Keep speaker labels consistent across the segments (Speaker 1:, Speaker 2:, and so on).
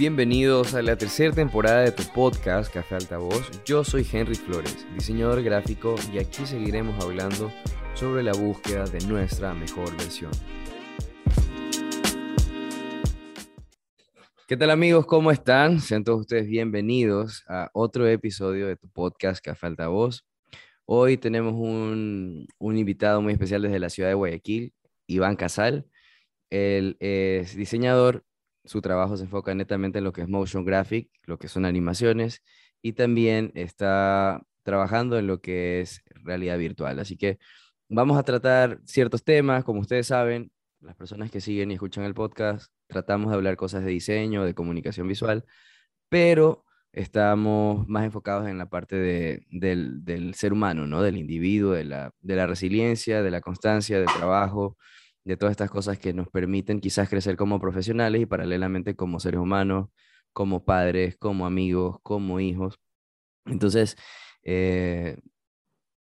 Speaker 1: Bienvenidos a la tercera temporada de tu podcast Café Altavoz. Yo soy Henry Flores, diseñador gráfico, y aquí seguiremos hablando sobre la búsqueda de nuestra mejor versión. ¿Qué tal amigos? ¿Cómo están? Sean todos ustedes bienvenidos a otro episodio de tu podcast Café Altavoz. Hoy tenemos un, un invitado muy especial desde la ciudad de Guayaquil, Iván Casal. Él es diseñador su trabajo se enfoca netamente en lo que es motion graphic, lo que son animaciones, y también está trabajando en lo que es realidad virtual. Así que vamos a tratar ciertos temas, como ustedes saben, las personas que siguen y escuchan el podcast, tratamos de hablar cosas de diseño, de comunicación visual, pero estamos más enfocados en la parte del, ser humano, ¿no? del individuo, de la, de la resiliencia, de la constancia, del trabajo, de todas estas cosas que nos permiten quizás crecer como profesionales y paralelamente como seres humanos, como padres, como amigos, como hijos. Entonces, eh,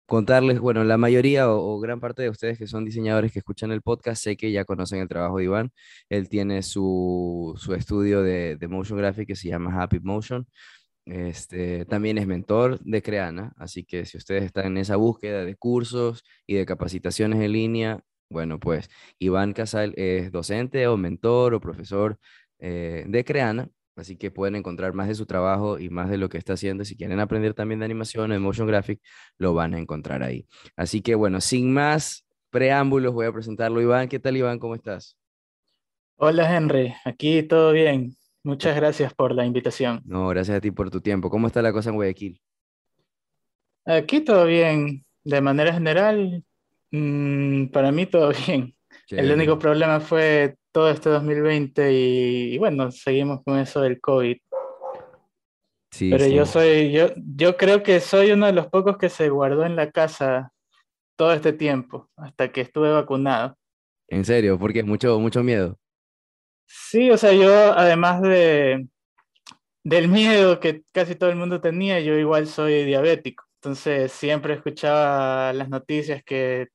Speaker 1: contarles, bueno, la mayoría o, gran parte de ustedes que son diseñadores que escuchan el podcast, sé que ya conocen el trabajo de Iván. Él tiene su, su estudio de, de, motion graphic que se llama Happy Motion. Este, también es mentor de Creana, así que si ustedes están en esa búsqueda de cursos y de capacitaciones en línea, bueno, pues Iván Casal es docente o mentor o profesor eh, de Creana, así que pueden encontrar más de su trabajo y más de lo que está haciendo. Si quieren aprender también de animación o de motion graphic, lo van a encontrar ahí. Así que bueno, sin más preámbulos, voy a presentarlo. Iván, ¿qué tal Iván? ¿Cómo estás?
Speaker 2: Hola Henry, aquí todo bien. Muchas gracias por la invitación.
Speaker 1: No, gracias a ti por tu tiempo. ¿Cómo está la cosa en Guayaquil?
Speaker 2: Aquí todo bien. De manera general, Mm, para mí todo bien. El único problema fue todo este 2020 y, bueno, seguimos con eso del COVID. Sí, Pero yo soy, yo, yo creo que soy uno de los pocos que se guardó en la casa todo este tiempo, hasta que estuve vacunado.
Speaker 1: ¿En serio? Porque mucho, mucho miedo.
Speaker 2: Sí, o sea, yo además de del miedo que casi todo el mundo tenía, yo igual soy diabético. Entonces siempre escuchaba las noticias que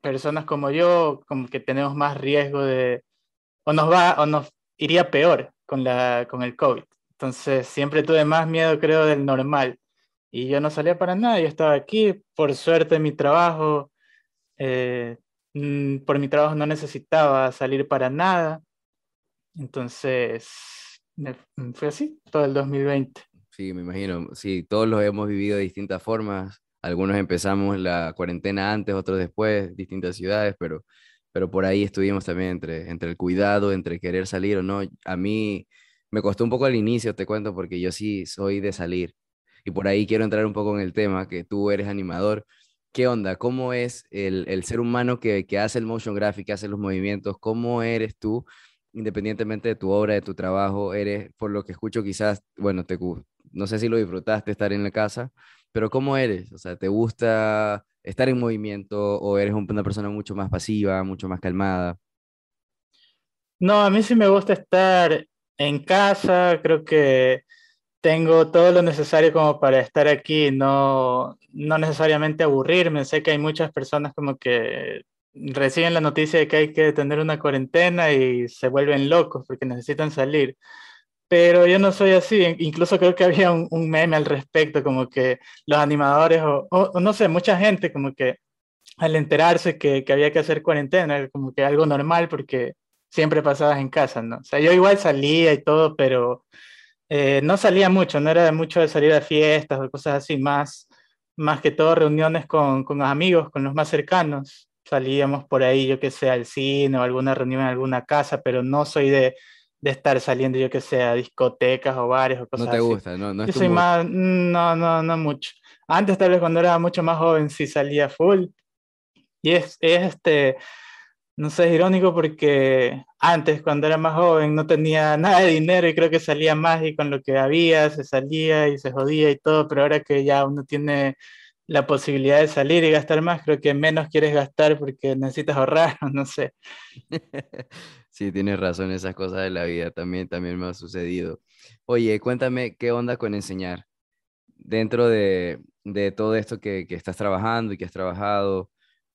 Speaker 2: personas como yo, como que tenemos más riesgo de, o nos va, o nos iría peor con, la, con el COVID. Entonces siempre tuve más miedo, creo, del normal. Y yo no salía para nada, yo estaba aquí, por suerte mi trabajo, eh, mm, por mi trabajo no necesitaba salir para nada. Entonces, fue así todo el 2020.
Speaker 1: Sí, me imagino. Sí, todos lo hemos vivido de distintas formas. Algunos empezamos la cuarentena antes, otros después, distintas ciudades, pero, pero por ahí estuvimos también entre, entre el cuidado, entre querer salir o no. A mí me costó un poco al inicio, te cuento, porque yo sí soy de salir. Y por ahí quiero entrar un poco en el tema, que tú eres animador. ¿Qué onda? ¿Cómo es el, el ser humano que, que hace el motion graphic, hace los movimientos? ¿Cómo eres tú? independientemente de tu obra, de tu trabajo, eres, por lo que escucho quizás, bueno, te, no sé si lo disfrutaste estar en la casa, pero ¿cómo eres? O sea, ¿te gusta estar en movimiento o eres una persona mucho más pasiva, mucho más calmada?
Speaker 2: No, a mí sí me gusta estar en casa, creo que tengo todo lo necesario como para estar aquí, no, no necesariamente aburrirme, sé que hay muchas personas como que reciben la noticia de que hay que tener una cuarentena y se vuelven locos porque necesitan salir pero yo no soy así. Incluso creo que había un, meme al respecto, como que los animadores, o, no sé, mucha gente, como que al enterarse que, que, había que hacer cuarentena, como que algo normal, porque siempre pasabas en casa, ¿no? O sea, yo igual salía y todo, pero eh, no salía mucho, no era mucho de salir a fiestas o cosas así, más, más que todo reuniones con, con los amigos, con los más cercanos. Salíamos por ahí, yo que sé, al cine o alguna reunión en alguna casa, pero no soy de de estar saliendo, yo que sé, a discotecas o bares o cosas
Speaker 1: así. No te gusta, no, no
Speaker 2: Yo soy más, no, no, no mucho. Antes tal vez cuando era mucho más joven sí salía full. Y es, es este, no sé, es irónico porque antes cuando era más joven no tenía nada de dinero y creo que salía más y con lo que había se salía y se jodía y todo, pero ahora que ya uno tiene la posibilidad de salir y gastar más, creo que menos quieres gastar porque necesitas ahorrar, no sé.
Speaker 1: Sí, tienes razón, esas cosas de la vida también, también me ha sucedido. Oye, cuéntame qué onda con enseñar. Dentro de, de todo esto que, que, estás trabajando y que has trabajado,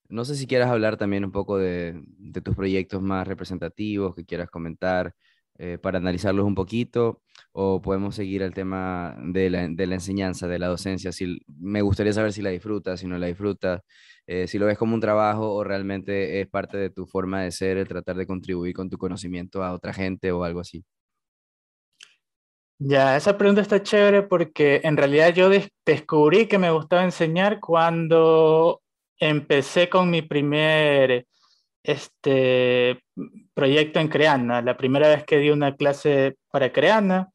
Speaker 1: no sé si quieras hablar también un poco de, de tus proyectos más representativos, que quieras comentar, eh, para analizarlos un poquito. O podemos seguir el tema de la, de la enseñanza, de la docencia? Si, me gustaría saber si la disfrutas, si no la disfrutas, eh, si lo ves como un trabajo o realmente es parte de tu forma de ser, el tratar de contribuir con tu conocimiento a otra gente o algo así.
Speaker 2: Ya, esa pregunta está chévere porque en realidad yo descubrí que me gustaba enseñar cuando empecé con mi primer este, proyecto en Creana, la primera vez que di una clase para Creana,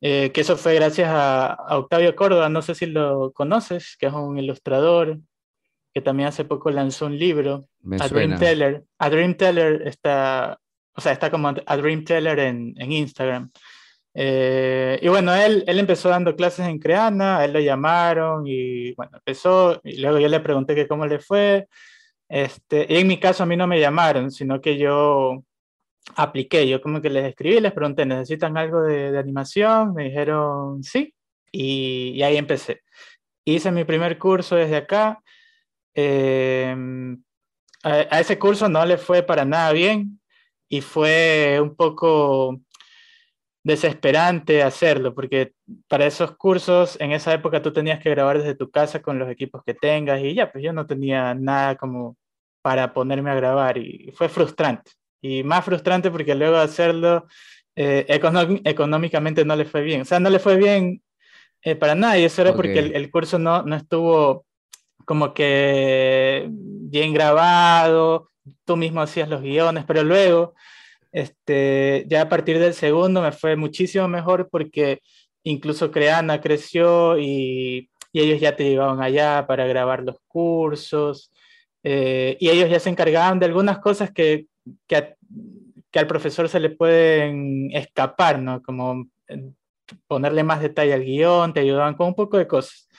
Speaker 2: eh, que eso fue gracias a, Octavio Córdoba, no sé si lo conoces, que es un ilustrador que también hace poco lanzó un libro, a Dream Teller. A Dream Teller está, o sea, está como a Dream Teller en, en Instagram. Eh, y bueno, él, él empezó dando clases en Creana, a él lo llamaron y bueno, empezó y luego yo le pregunté que cómo le fue. Este, y en mi caso a mí no me llamaron, sino que yo apliqué, yo como que les escribí, les pregunté, ¿necesitan algo de, animación? Me dijeron sí, y, y, ahí empecé. Hice mi primer curso desde acá. Eh, a, ese curso no le fue para nada bien y fue un poco desesperante hacerlo, porque para esos cursos en esa época tú tenías que grabar desde tu casa con los equipos que tengas y ya, pues yo no tenía nada como para ponerme a grabar y fue frustrante. Y más frustrante porque luego de hacerlo eh, económicamente no le fue bien. O sea, no le fue bien eh, para nada y eso era porque el, el, curso no, no estuvo como que bien grabado, tú mismo hacías los guiones, pero luego este, ya a partir del segundo me fue muchísimo mejor porque incluso Creana creció y, y ellos ya te llevaban allá para grabar los cursos eh, y ellos ya se encargaban de algunas cosas que, que, que, al profesor se le pueden escapar, ¿no? Como eh, ponerle más detalle al guion, te ayudaban con un poco de cosas.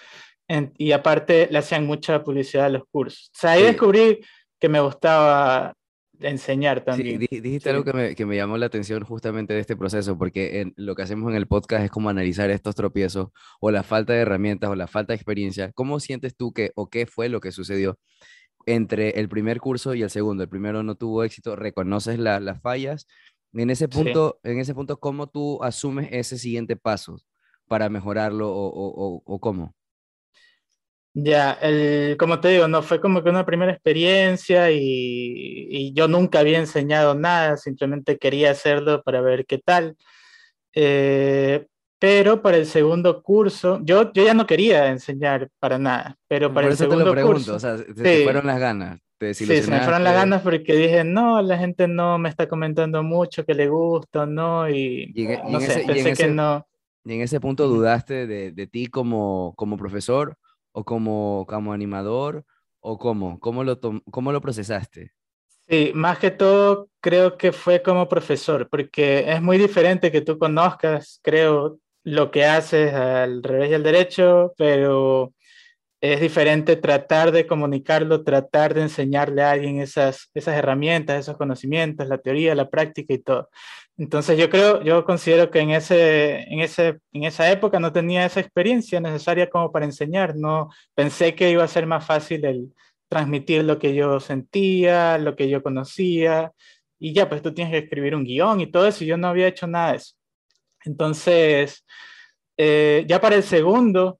Speaker 2: En, y aparte le hacían mucha publicidad a los cursos. O sea, ahí sí. descubrí que me gustaba enseñar también.
Speaker 1: Sí, dijiste sí. algo que me, que me, llamó la atención justamente de este proceso, porque en, lo que hacemos en el podcast es como analizar estos tropiezos o la falta de herramientas o la falta de experiencia. ¿Cómo sientes tú que o qué fue lo que sucedió entre el primer curso y el segundo? El primero no tuvo éxito, reconoces la, las fallas. En ese punto, sí. en ese punto, ¿cómo tú asumes ese siguiente paso para mejorarlo o, o, o cómo?
Speaker 2: Ya, el, como te digo, no fue como que una primera experiencia y, y, yo nunca había enseñado nada, simplemente quería hacerlo para ver qué tal. Eh, pero para el segundo curso, yo, yo ya no quería enseñar para nada, pero para
Speaker 1: Por
Speaker 2: el segundo
Speaker 1: te lo pregunto,
Speaker 2: curso,
Speaker 1: o sea, se sí, te fueron las ganas. Te
Speaker 2: sí, se me fueron las ganas porque dije, no, la gente no me está comentando mucho que le gusta, ¿no? Y,
Speaker 1: y, en,
Speaker 2: no
Speaker 1: y
Speaker 2: sé,
Speaker 1: ese,
Speaker 2: pensé
Speaker 1: ese,
Speaker 2: que no.
Speaker 1: Y en ese punto dudaste de, de ti como, como profesor o como, como animador o cómo? ¿Cómo lo, ¿Cómo lo procesaste?
Speaker 2: Sí, más que todo creo que fue como profesor, porque es muy diferente que tú conozcas, creo, lo que haces al revés y al derecho, pero es diferente tratar de comunicarlo, tratar de enseñarle a alguien esas, esas herramientas, esos conocimientos, la teoría, la práctica y todo. Entonces yo creo, yo considero que en, ese, en, ese, en esa época no tenía esa experiencia necesaria como para enseñar, no pensé que iba a ser más fácil el transmitir lo que yo sentía, lo que yo conocía, y ya, pues tú tienes que escribir un guion y todo eso, y yo no había hecho nada de eso. Entonces, eh, ya para el segundo,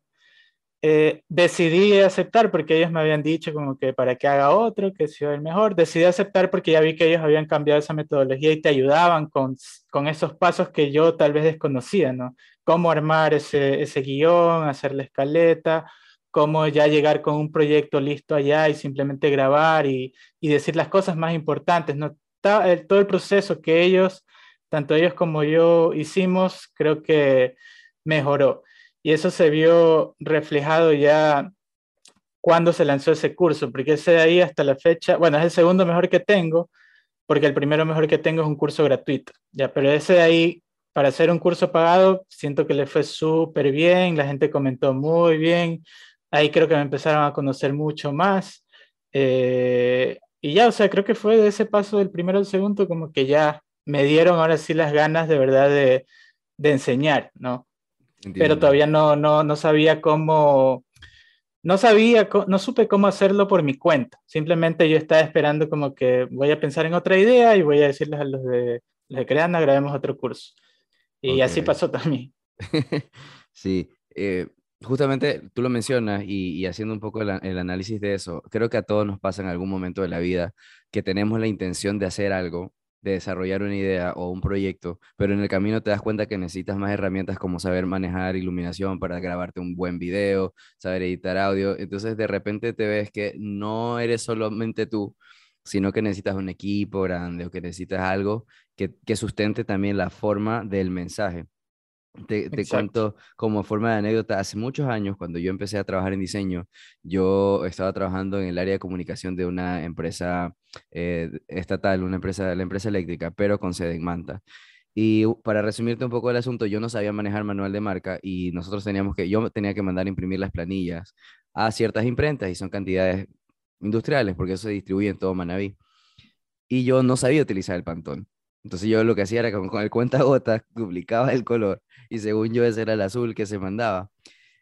Speaker 2: eh, decidí aceptar porque ellos me habían dicho como que para que haga otro, que sea el mejor. Decidí aceptar porque ya vi que ellos habían cambiado esa metodología y te ayudaban con, con esos pasos que yo tal vez desconocía, ¿no? Cómo armar ese, ese guion, hacer la escaleta, cómo ya llegar con un proyecto listo allá y simplemente grabar y, y decir las cosas más importantes, ¿no? Todo el proceso que ellos, tanto ellos como yo hicimos, creo que mejoró y eso se vio reflejado ya cuando se lanzó ese curso, porque ese de ahí hasta la fecha, bueno, es el segundo mejor que tengo, porque el primero mejor que tengo es un curso gratuito, ya, pero ese de ahí, para hacer un curso pagado, siento que le fue súper bien, la gente comentó muy bien, ahí creo que me empezaron a conocer mucho más, eh, y ya, o sea, creo que fue de ese paso del primero al segundo, como que ya me dieron ahora sí las ganas de verdad de, de enseñar, ¿no? Entiendo. pero todavía no, no, no sabía cómo, no sabía, no supe cómo hacerlo por mi cuenta. Simplemente yo estaba esperando como que voy a pensar en otra idea y voy a decirles a los de, los de Creana, grabemos otro curso. Y así pasó también.
Speaker 1: sí, eh, justamente tú lo mencionas y, haciendo un poco el, análisis de eso, creo que a todos nos pasa en algún momento de la vida que tenemos la intención de hacer algo, de desarrollar una idea o un proyecto, pero en el camino te das cuenta que necesitas más herramientas como saber manejar iluminación para grabarte un buen video, saber editar audio, entonces de repente te ves que no eres solamente tú, sino que necesitas un equipo grande o que necesitas algo que, que sustente también la forma del mensaje. Te, cuento como forma de anécdota, hace muchos años, cuando yo empecé a trabajar en diseño, yo estaba trabajando en el área de comunicación de una empresa eh, estatal, una empresa, la empresa eléctrica, pero con sede en Manta. Y para resumirte un poco el asunto, yo no sabía manejar manual de marca y nosotros teníamos que, yo tenía que mandar a imprimir las planillas a ciertas imprentas y son cantidades industriales porque eso se distribuye en todo Manabí. Y yo no sabía utilizar el pantón. Entonces yo lo que hacía era con, con el cuenta gotas duplicaba el color y según yo ese era el azul que se mandaba.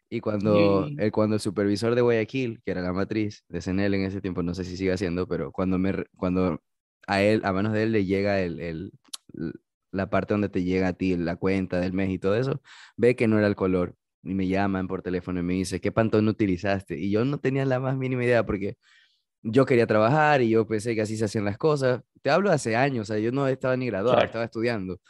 Speaker 1: Y cuando, el, cuando el supervisor de Guayaquil, que era la matriz de CNL en ese tiempo, no sé si sigue haciendo, pero cuando, me, cuando a él, a manos de él le llega el, el, la parte donde te llega a ti la cuenta del mes y todo eso, ve que no era el color y me llaman por teléfono y me dice, ¿qué pantón utilizaste? Y yo no tenía la más mínima idea porque yo quería trabajar y yo pensé que así se hacían las cosas. Te hablo hace años, o sea, yo no estaba ni graduado, estaba estudiando.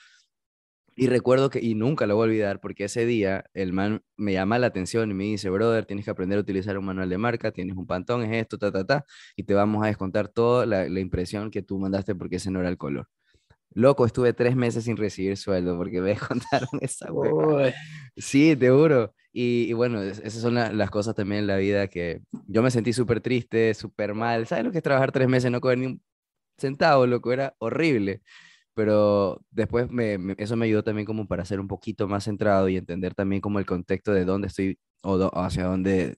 Speaker 1: Y recuerdo que, y nunca lo voy a olvidar, porque ese día el man me llama la atención y me dice, brother, tienes que aprender a utilizar un manual de marca, tienes un pantón, es esto, ta, ta, ta, y te vamos a descontar toda la, la impresión que tú mandaste porque ese no era el color. Loco, estuve tres meses sin recibir sueldo porque me descontaron esa hueá. Sí, te juro. Y, y bueno, esas son las cosas también en la vida que yo me sentí súper triste, súper mal. ¿Sabes lo que es trabajar tres meses no coger ni un centavo, loco? Era horrible pero después me, eso me ayudó también como para ser un poquito más centrado y entender también como el contexto de dónde estoy o hacia dónde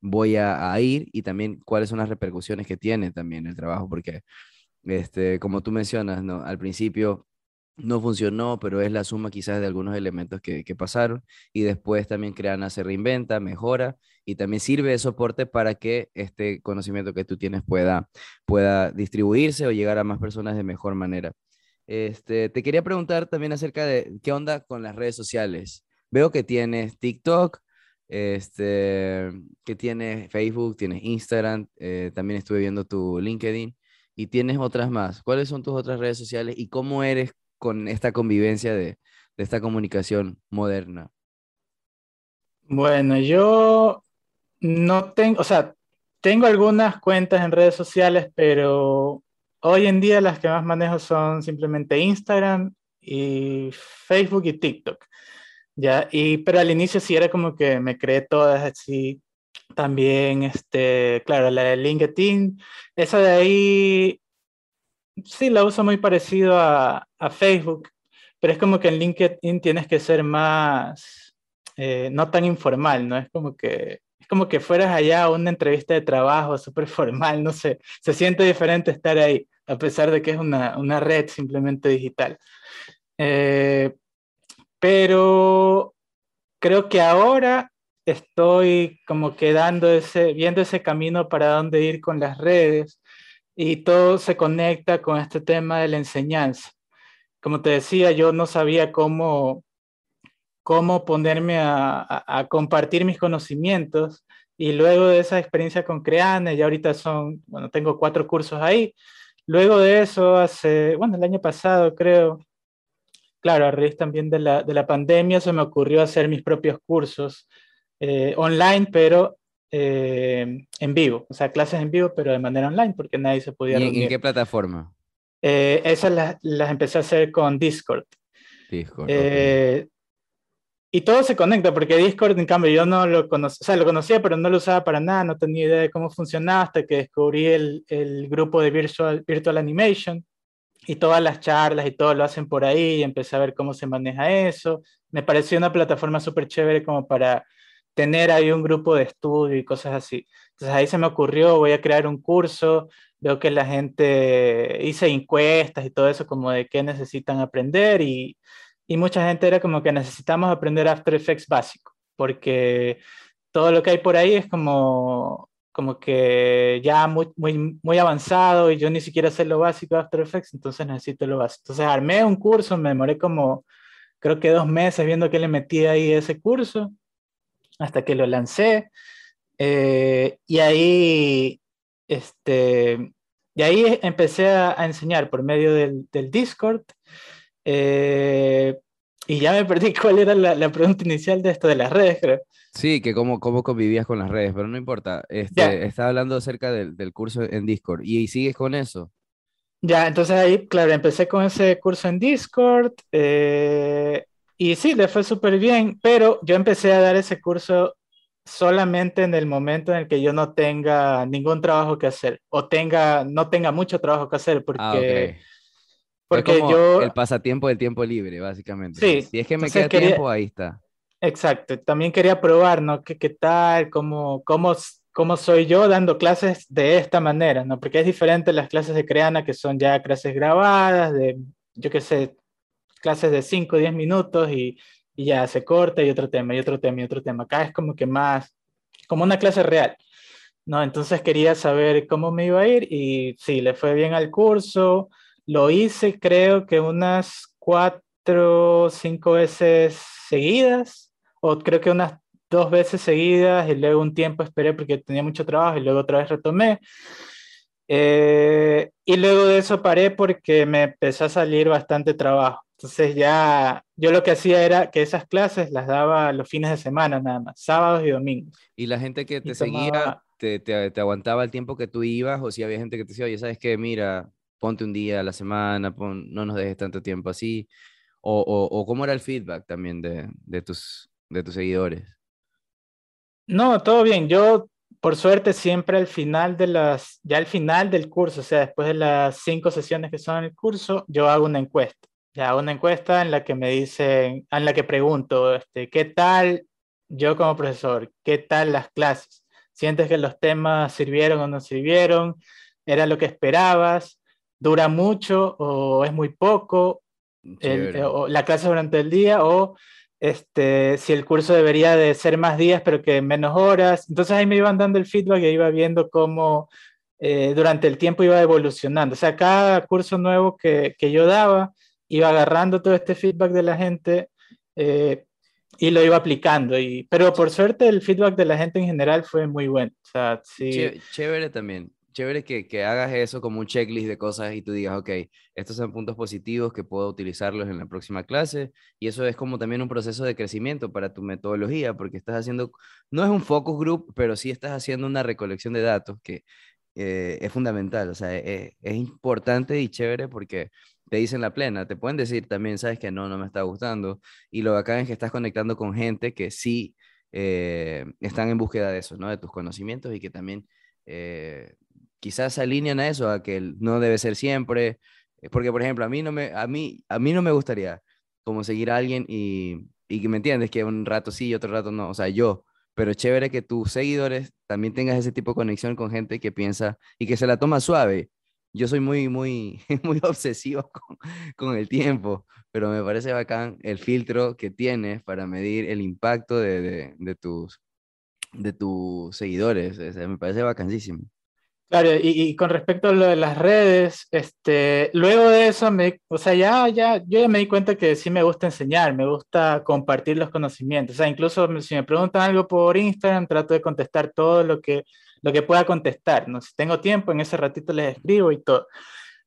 Speaker 1: voy a, ir y también cuáles son las repercusiones que tiene también el trabajo, porque este, como tú mencionas, ¿no? al principio no funcionó, pero es la suma quizás de algunos elementos que, que pasaron y después también Creana se reinventa, mejora y también sirve de soporte para que este conocimiento que tú tienes pueda, pueda distribuirse o llegar a más personas de mejor manera. Este, te quería preguntar también acerca de qué onda con las redes sociales. Veo que tienes TikTok, este, que tienes Facebook, tienes Instagram, eh, también estuve viendo tu LinkedIn y tienes otras más. ¿Cuáles son tus otras redes sociales y cómo eres con esta convivencia de, de esta comunicación moderna?
Speaker 2: Bueno, yo no tengo, o sea, tengo algunas cuentas en redes sociales, pero Hoy en día las que más manejo son simplemente Instagram y Facebook y TikTok. Ya, y, pero al inicio sí era como que me creé todas así. También, este, claro, la de LinkedIn, esa de ahí sí la uso muy parecido a, a Facebook, pero es como que en LinkedIn tienes que ser más, eh, no tan informal, ¿no? Es como que es como que fueras allá a una entrevista de trabajo súper formal, no sé, se siente diferente estar ahí a pesar de que es una, una red simplemente digital. Eh, pero creo que ahora estoy como quedando ese, viendo ese camino para dónde ir con las redes y todo se conecta con este tema de la enseñanza. Como te decía, yo no sabía cómo, cómo ponerme a, a, compartir mis conocimientos y luego de esa experiencia con Creane, ya ahorita son, bueno, tengo cuatro cursos ahí, Luego de eso, hace, bueno, el año pasado creo, claro, a raíz también de la, de la pandemia, se me ocurrió hacer mis propios cursos eh, online, pero eh, en vivo, o sea, clases en vivo, pero de manera online, porque nadie se podía
Speaker 1: ¿Y ¿En qué plataforma?
Speaker 2: Eh, esas las, las, empecé a hacer con Discord. Discord. Y todo se conecta, porque Discord, en cambio, yo no lo conocía, o sea, lo conocía, pero no lo usaba para nada, no tenía idea de cómo funcionaba hasta que descubrí el, el grupo de Virtual, Virtual Animation y todas las charlas y todo lo hacen por ahí, y empecé a ver cómo se maneja eso. Me pareció una plataforma súper chévere como para tener ahí un grupo de estudio y cosas así. Entonces ahí se me ocurrió, voy a crear un curso, veo que la gente hice encuestas y todo eso como de qué necesitan aprender y y mucha gente era como que necesitamos aprender After Effects básico, porque todo lo que hay por ahí es como, como que ya muy, muy, muy avanzado y yo ni siquiera sé lo básico de After Effects, entonces necesito lo básico. Entonces armé un curso, me demoré como creo que dos meses viendo que le metí ahí ese curso, hasta que lo lancé. Eh, y ahí, este, y ahí empecé a, enseñar por medio del, del Discord. Eh, y ya me perdí cuál era la, la, pregunta inicial de esto de las redes, creo.
Speaker 1: Sí, que cómo, cómo convivías con las redes, pero no importa. Este, estaba hablando acerca del, del, curso en Discord. ¿Y, sigues con eso?
Speaker 2: Ya, entonces ahí, claro, empecé con ese curso en Discord. Eh, y sí, le fue súper bien, pero yo empecé a dar ese curso solamente en el momento en el que yo no tenga ningún trabajo que hacer o tenga, no tenga mucho trabajo que hacer, porque... Ah,
Speaker 1: porque yo... El pasatiempo del tiempo libre, básicamente.
Speaker 2: Sí.
Speaker 1: Si es que me queda tiempo, ahí está.
Speaker 2: Exacto. También quería probar, ¿no? ¿Qué, qué tal? ¿Cómo, cómo, ¿Cómo soy yo dando clases de esta manera? ¿no? Porque es diferente las clases de Creana, que son ya clases grabadas, de, yo qué sé, clases de 5 o 10 minutos y, y ya se corta y otro tema, y otro tema, y otro tema. Acá es como que más, como una clase real. ¿no? Entonces quería saber cómo me iba a ir y sí, le fue bien al curso. Lo hice creo que unas cuatro o cinco veces seguidas, o creo que unas dos veces seguidas y luego un tiempo esperé porque tenía mucho trabajo y luego otra vez retomé. Eh, y luego de eso paré porque me empezó a salir bastante trabajo. Entonces ya yo lo que hacía era que esas clases las daba los fines de semana nada más, sábados y domingos.
Speaker 1: ¿Y la gente que te seguía te, te, te, aguantaba el tiempo que tú ibas o si había gente que te decía, oye, ¿sabes qué? Mira, ponte un día a la semana, no nos dejes tanto tiempo así. O, o, cómo era el feedback también de, de, tus, de tus seguidores.
Speaker 2: No, todo bien. Yo, por suerte, siempre al final de las, ya al final del curso, o sea, después de las cinco sesiones que son en el curso, yo hago una encuesta. Ya hago una encuesta en la que me dicen, en la que pregunto, este, ¿qué tal yo como profesor? ¿Qué tal las clases? ¿Sientes que los temas sirvieron o no sirvieron? ¿Era lo que esperabas? Dura mucho o es muy poco, o la clase durante el día, o este, si el curso debería de ser más días, pero que menos horas. Entonces ahí me iban dando el feedback y iba viendo cómo eh, durante el tiempo iba evolucionando. O sea, cada curso nuevo que, que yo daba, iba agarrando todo este feedback de la gente eh, y lo iba aplicando. Y, pero por suerte el feedback de la gente en general fue muy bueno. O sea, sí.
Speaker 1: Chévere también chévere que, que, hagas eso como un checklist de cosas y tú digas, ok, estos son puntos positivos que puedo utilizarlos en la próxima clase. Y eso es como también un proceso de crecimiento para tu metodología, porque estás haciendo, no es un focus group, pero sí estás haciendo una recolección de datos que eh, es fundamental. O sea, e, es, importante y chévere porque te dicen la plena. Te pueden decir también, sabes que no, no me está gustando. Y lo bacán es que estás conectando con gente que sí eh, están en búsqueda de eso, ¿no? De tus conocimientos y que también eh, quizás se alinean a eso, a que no debe ser siempre, eh, porque por ejemplo, a mí no me, a mí, a mí no me gustaría como seguir a alguien y, y que me entiendes, que un rato sí y otro rato no, o sea, yo, pero chévere que tus seguidores también tengas ese tipo de conexión con gente que piensa y que se la toma suave. Yo soy muy, muy, muy obsesivo con, con el tiempo, pero me parece bacán el filtro que tienes para medir el impacto de, de, tus, de tus seguidores. me parece bacanísimo.
Speaker 2: Claro, y, con respecto a lo de las redes, este, luego de eso, me, o sea, ya, ya, yo ya me di cuenta que sí me gusta enseñar, me gusta compartir los conocimientos. O sea, incluso si me preguntan algo por Instagram, trato de contestar todo lo que, lo que pueda contestar. ¿no? Si tengo tiempo, en ese ratito les escribo y todo.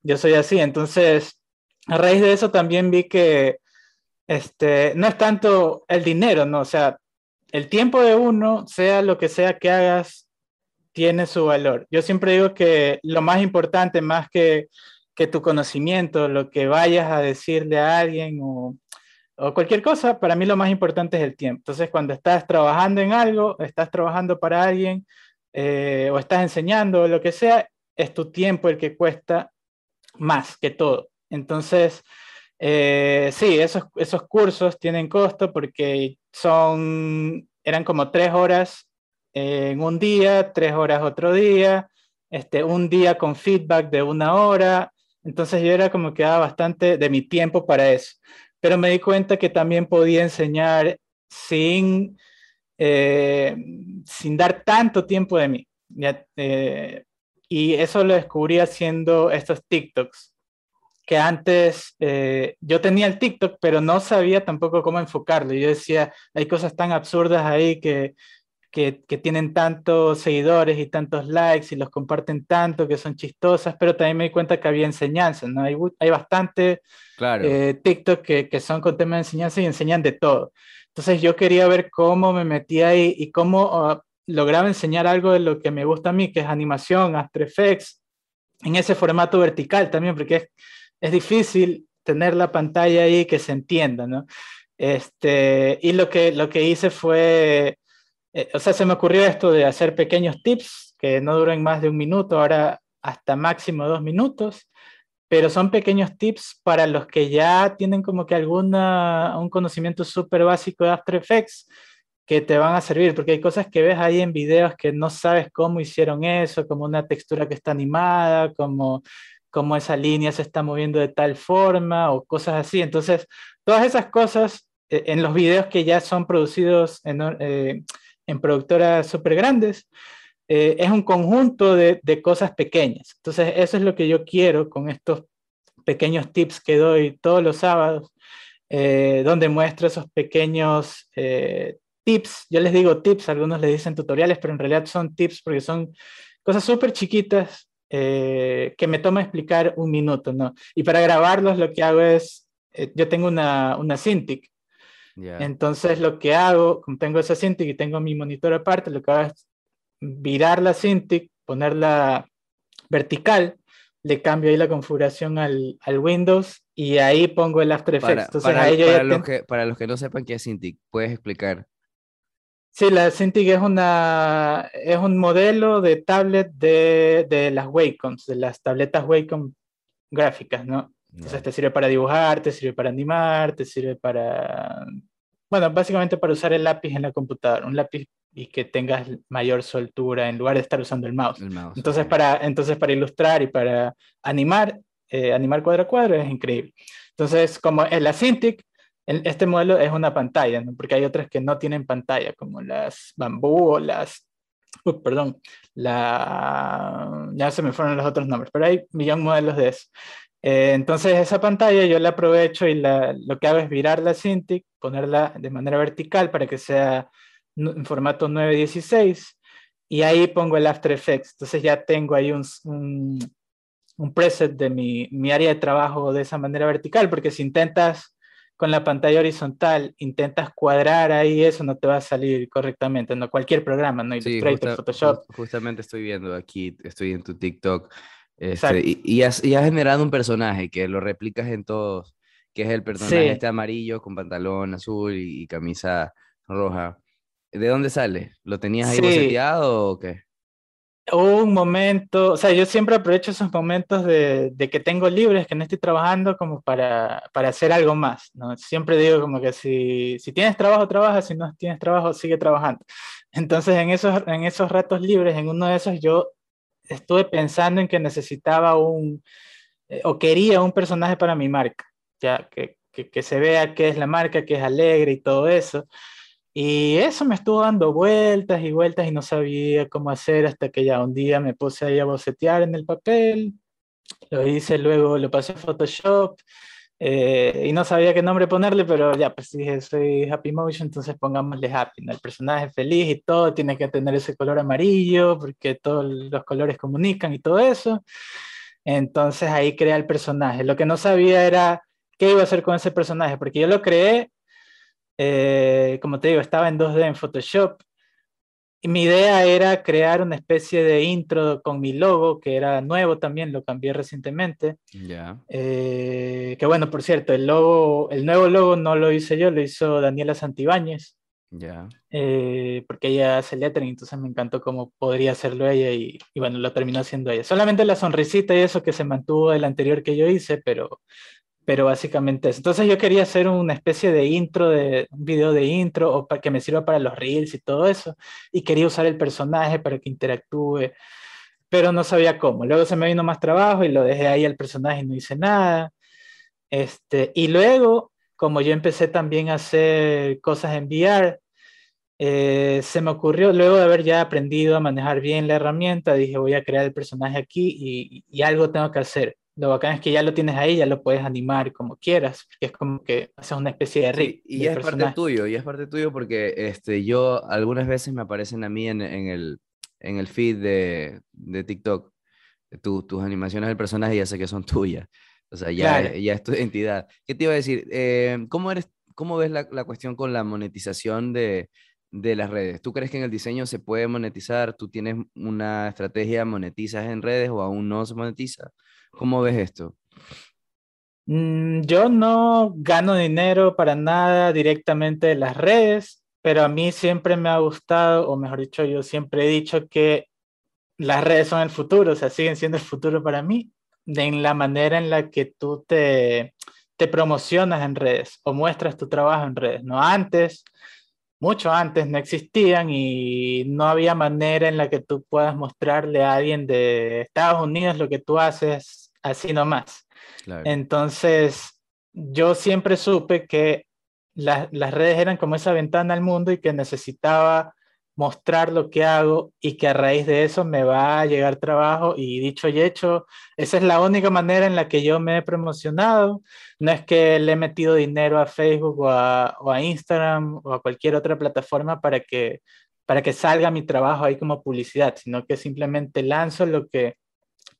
Speaker 2: Yo soy así. Entonces, a raíz de eso también vi que este, no es tanto el dinero, ¿no? O sea, el tiempo de uno, sea lo que sea que hagas, tiene su valor. Yo siempre digo que lo más importante, más que, que tu conocimiento, lo que vayas a decirle a alguien o, o, cualquier cosa, para mí lo más importante es el tiempo. Entonces, cuando estás trabajando en algo, estás trabajando para alguien eh, o estás enseñando o lo que sea, es tu tiempo el que cuesta más que todo. Entonces, eh, sí, esos, esos cursos tienen costo porque son, eran como tres horas en un día, tres horas otro día, este, un día con feedback de una hora. Entonces yo era como que daba bastante de mi tiempo para eso. Pero me di cuenta que también podía enseñar sin, eh, sin dar tanto tiempo de mí. Eh, y eso lo descubrí haciendo estos TikToks. que antes eh, yo tenía el TikTok, pero no sabía tampoco cómo enfocarlo. Yo decía, hay cosas tan absurdas ahí que, que, tienen tantos seguidores y tantos likes y los comparten tanto, que son chistosas, pero también me di cuenta que había enseñanza, ¿no? Hay, hay bastante
Speaker 1: claro.
Speaker 2: Eh, TikTok que, que, son con temas de enseñanza y enseñan de todo. Entonces yo quería ver cómo me metía ahí y cómo ah, lograba enseñar algo de lo que me gusta a mí, que es animación, After Effects, en ese formato vertical también, porque es, es difícil tener la pantalla ahí que se entienda, ¿no? Este, y lo que, lo que hice fue eh, o sea, se me ocurrió esto de hacer pequeños tips que no duren más de un minuto, ahora hasta máximo dos minutos, pero son pequeños tips para los que ya tienen como que alguna, un conocimiento súper básico de After Effects que te van a servir, porque hay cosas que ves ahí en videos que no sabes cómo hicieron eso, como una textura que está animada, como, como esa línea se está moviendo de tal forma o cosas así. Entonces, todas esas cosas eh, en los videos que ya son producidos en, eh, en productoras súper grandes, eh, es un conjunto de, cosas pequeñas. Entonces, eso es lo que yo quiero con estos pequeños tips que doy todos los sábados, eh, donde muestro esos pequeños eh, tips. Yo les digo tips, algunos les dicen tutoriales, pero en realidad son tips porque son cosas súper chiquitas que me toma explicar un minuto, ¿no? Y para grabarlos lo que hago es, yo tengo una, una Cintiq, entonces lo que hago, como tengo esa Cintiq y tengo mi monitor aparte, lo que hago es virar la Cintiq, ponerla vertical, le cambio ahí la configuración al, al Windows y ahí pongo el After Effects.
Speaker 1: Para, para, los que, para los que no sepan qué es Cintiq, ¿puedes explicar?
Speaker 2: Sí, la Cintiq es, una, es un modelo de tablet de, de las Wacom, de las tabletas Wacom gráficas, ¿no? Entonces te sirve para dibujar, te sirve para animar, te sirve para, bueno, básicamente para usar el lápiz en la computadora, un lápiz y que tengas mayor soltura en lugar de estar usando el mouse. entonces, para, entonces, para ilustrar y para animar, eh, animar cuadro a cuadro es increíble. Entonces, como en la Cintiq, este modelo es una pantalla, ¿no? porque hay otras que no tienen pantalla, como las bambú o las, perdón, la, ya se me fueron los otros nombres, pero hay millón modelos de eso. Eh, entonces esa pantalla yo la aprovecho y lo que hago es virar la Cintiq, ponerla de manera vertical para que sea en formato 916 y ahí pongo el After Effects. Entonces ya tengo ahí un, un, preset de mi, mi, área de trabajo de esa manera vertical, porque si intentas con la pantalla horizontal, intentas cuadrar ahí, eso no te va a salir correctamente, no cualquier programa, no Illustrator, Photoshop.
Speaker 1: Justamente estoy viendo aquí, estoy en tu TikTok este, y, y, has, generado un personaje que lo replicas en todos, que es el personaje este amarillo con pantalón azul y, camisa roja. ¿De dónde sale? ¿Lo tenías ahí sí. o qué?
Speaker 2: Hubo un momento, o sea, yo siempre aprovecho esos momentos de, de, que tengo libres, que no estoy trabajando, como para, para hacer algo más, ¿no? Siempre digo como que si, si tienes trabajo, trabaja, si no tienes trabajo, sigue trabajando. Entonces, en esos, en esos ratos libres, en uno de esos, yo estuve pensando en que necesitaba un, eh, o quería un personaje para mi marca, ya que, que, se vea que es la marca, que es alegre y todo eso. Y eso me estuvo dando vueltas y vueltas y no sabía cómo hacer hasta que ya un día me puse ahí a bocetear en el papel, lo hice, luego lo pasé a Photoshop eh, y no sabía qué nombre ponerle, pero ya, pues dije, soy Happy Motion, entonces pongámosle Happy, ¿no? El personaje feliz y todo tiene que tener ese color amarillo, porque todos los colores comunican y todo eso. Entonces ahí crea el personaje. Lo que no sabía era qué iba a hacer con ese personaje, porque yo lo creé, eh, como te digo, estaba en 2D en Photoshop mi idea era crear una especie de intro con mi logo, que era nuevo también, lo cambié recientemente.
Speaker 1: Ya.
Speaker 2: Eh, que bueno, por cierto, el logo, el nuevo logo no lo hice yo, lo hizo Daniela Santibáñez.
Speaker 1: Ya.
Speaker 2: Eh, porque ella hace lettering, entonces me encantó cómo podría hacerlo ella y, y, bueno, lo terminó haciendo ella. Solamente la sonrisita y eso que se mantuvo del anterior que yo hice, pero pero básicamente eso. Entonces yo quería hacer una especie de intro, de un video de intro, o para que me sirva para los reels y todo eso, y quería usar el personaje para que interactúe, pero no sabía cómo. Luego se me vino más trabajo y lo dejé ahí al personaje y no hice nada. Este, y luego, como yo empecé también a hacer cosas en VR, eh, se me ocurrió, luego de haber ya aprendido a manejar bien la herramienta, dije voy a crear el personaje aquí y, y algo tengo que hacer lo bacán es que ya lo tienes ahí, ya lo puedes animar como quieras, es como que haces una especie de rig.
Speaker 1: y ya es parte tuyo, y es parte tuyo porque este, yo algunas veces me aparecen a mí en, en el, en el feed de, de TikTok, tus animaciones del personaje ya sé que son tuyas. O sea, ya, ya es tu identidad. ¿Qué te iba a decir? Eh, ¿cómo, eres, ¿Cómo ves la, la cuestión con la monetización de, de las redes? ¿Tú crees que en el diseño se puede monetizar? ¿Tú tienes una estrategia, monetizas en redes o aún no se monetiza? ¿Cómo ves esto?
Speaker 2: Mm, yo no gano dinero para nada directamente de las redes, pero a mí siempre me ha gustado, o mejor dicho, yo siempre he dicho que las redes son el futuro, o sea, siguen siendo el futuro para mí, en la manera en la que tú te, te promocionas en redes o muestras tu trabajo en redes. No antes, mucho antes no existían y no había manera en la que tú puedas mostrarle a alguien de Estados Unidos lo que tú haces así nomás. Entonces, yo siempre supe que las redes eran como esa ventana al mundo y que necesitaba mostrar lo que hago y que a raíz de eso me va a llegar trabajo y dicho y hecho, esa es la única manera en la que yo me he promocionado. No es que le he metido dinero a Facebook o a, o a Instagram o a cualquier otra plataforma para que, para que salga mi trabajo ahí como publicidad, sino que simplemente lanzo lo que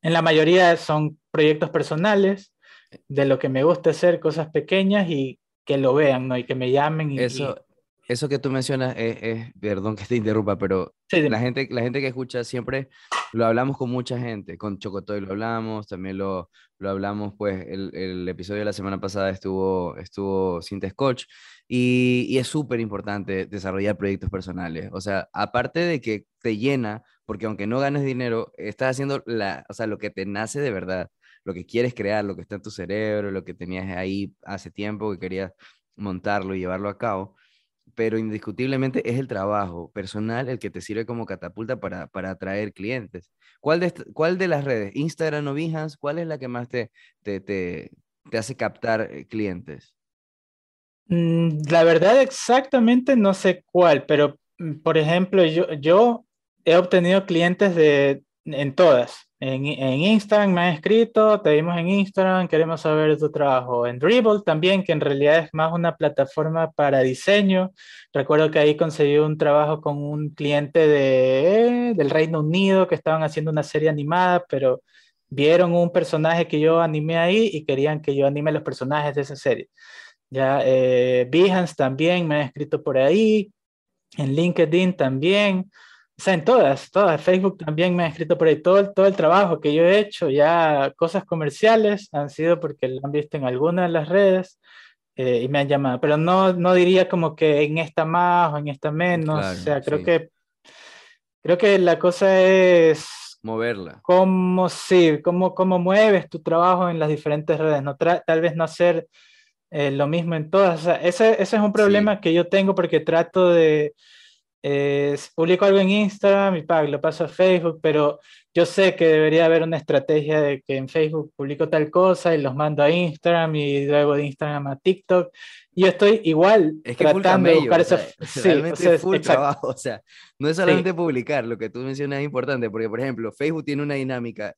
Speaker 2: en la mayoría son proyectos personales de lo que me gusta hacer, cosas pequeñas y que lo vean, ¿no? Y que me llamen. Y,
Speaker 1: Eso, eso que tú mencionas es, perdón que te interrumpa, pero la, gente, la gente que escucha siempre lo hablamos con mucha gente, con Chocotoy lo hablamos, también lo, lo hablamos, pues el, el, episodio de la semana pasada estuvo, estuvo Sintes Coach y, y es súper importante desarrollar proyectos personales, o sea, aparte de que te llena, porque aunque no ganes dinero, estás haciendo la, o sea, lo que te nace de verdad, lo que quieres crear, lo que está en tu cerebro, lo que tenías ahí hace tiempo que querías montarlo y llevarlo a cabo pero indiscutiblemente es el trabajo personal el que te sirve como catapulta para, para atraer clientes. ¿Cuál de, ¿Cuál de las redes? ¿Instagram o Behance? ¿Cuál es la que más te, te, te, te hace captar eh, clientes?
Speaker 2: Mm, la verdad exactamente no sé cuál, pero mm, por ejemplo, yo, yo he obtenido clientes de, en todas. En, en, Instagram me han escrito, te vimos en Instagram, queremos saber tu trabajo. En Dribble también, que en realidad es más una plataforma para diseño. Recuerdo que ahí conseguí un trabajo con un cliente de, del Reino Unido que estaban haciendo una serie animada, pero vieron un personaje que yo animé ahí y querían que yo anime los personajes de esa serie. Ya, eh, Behance también me ha escrito por ahí, en LinkedIn también. O sea, en todas, todas. Facebook también me ha escrito por ahí. Todo, el, todo el trabajo que yo he hecho, ya cosas comerciales, han sido porque lo han visto en algunas de las redes eh, y me han llamado. Pero no, no diría como que en esta más o en esta menos. o sea, creo que creo que la cosa es
Speaker 1: moverla.
Speaker 2: Cómo sí, cómo, cómo mueves tu trabajo en las diferentes redes. No tal vez no hacer eh, lo mismo en todas. O sea, ese, ese es un problema que yo tengo porque trato de publico algo en Instagram y pago, lo paso a Facebook, pero yo sé que debería haber una estrategia de que en Facebook publico tal cosa y los mando a Instagram y luego de Instagram a TikTok. Y yo estoy igual tratando de buscar eso.
Speaker 1: sí, o full trabajo, o sea, no es solamente publicar, lo que tú mencionas es importante, porque por ejemplo, Facebook tiene una dinámica,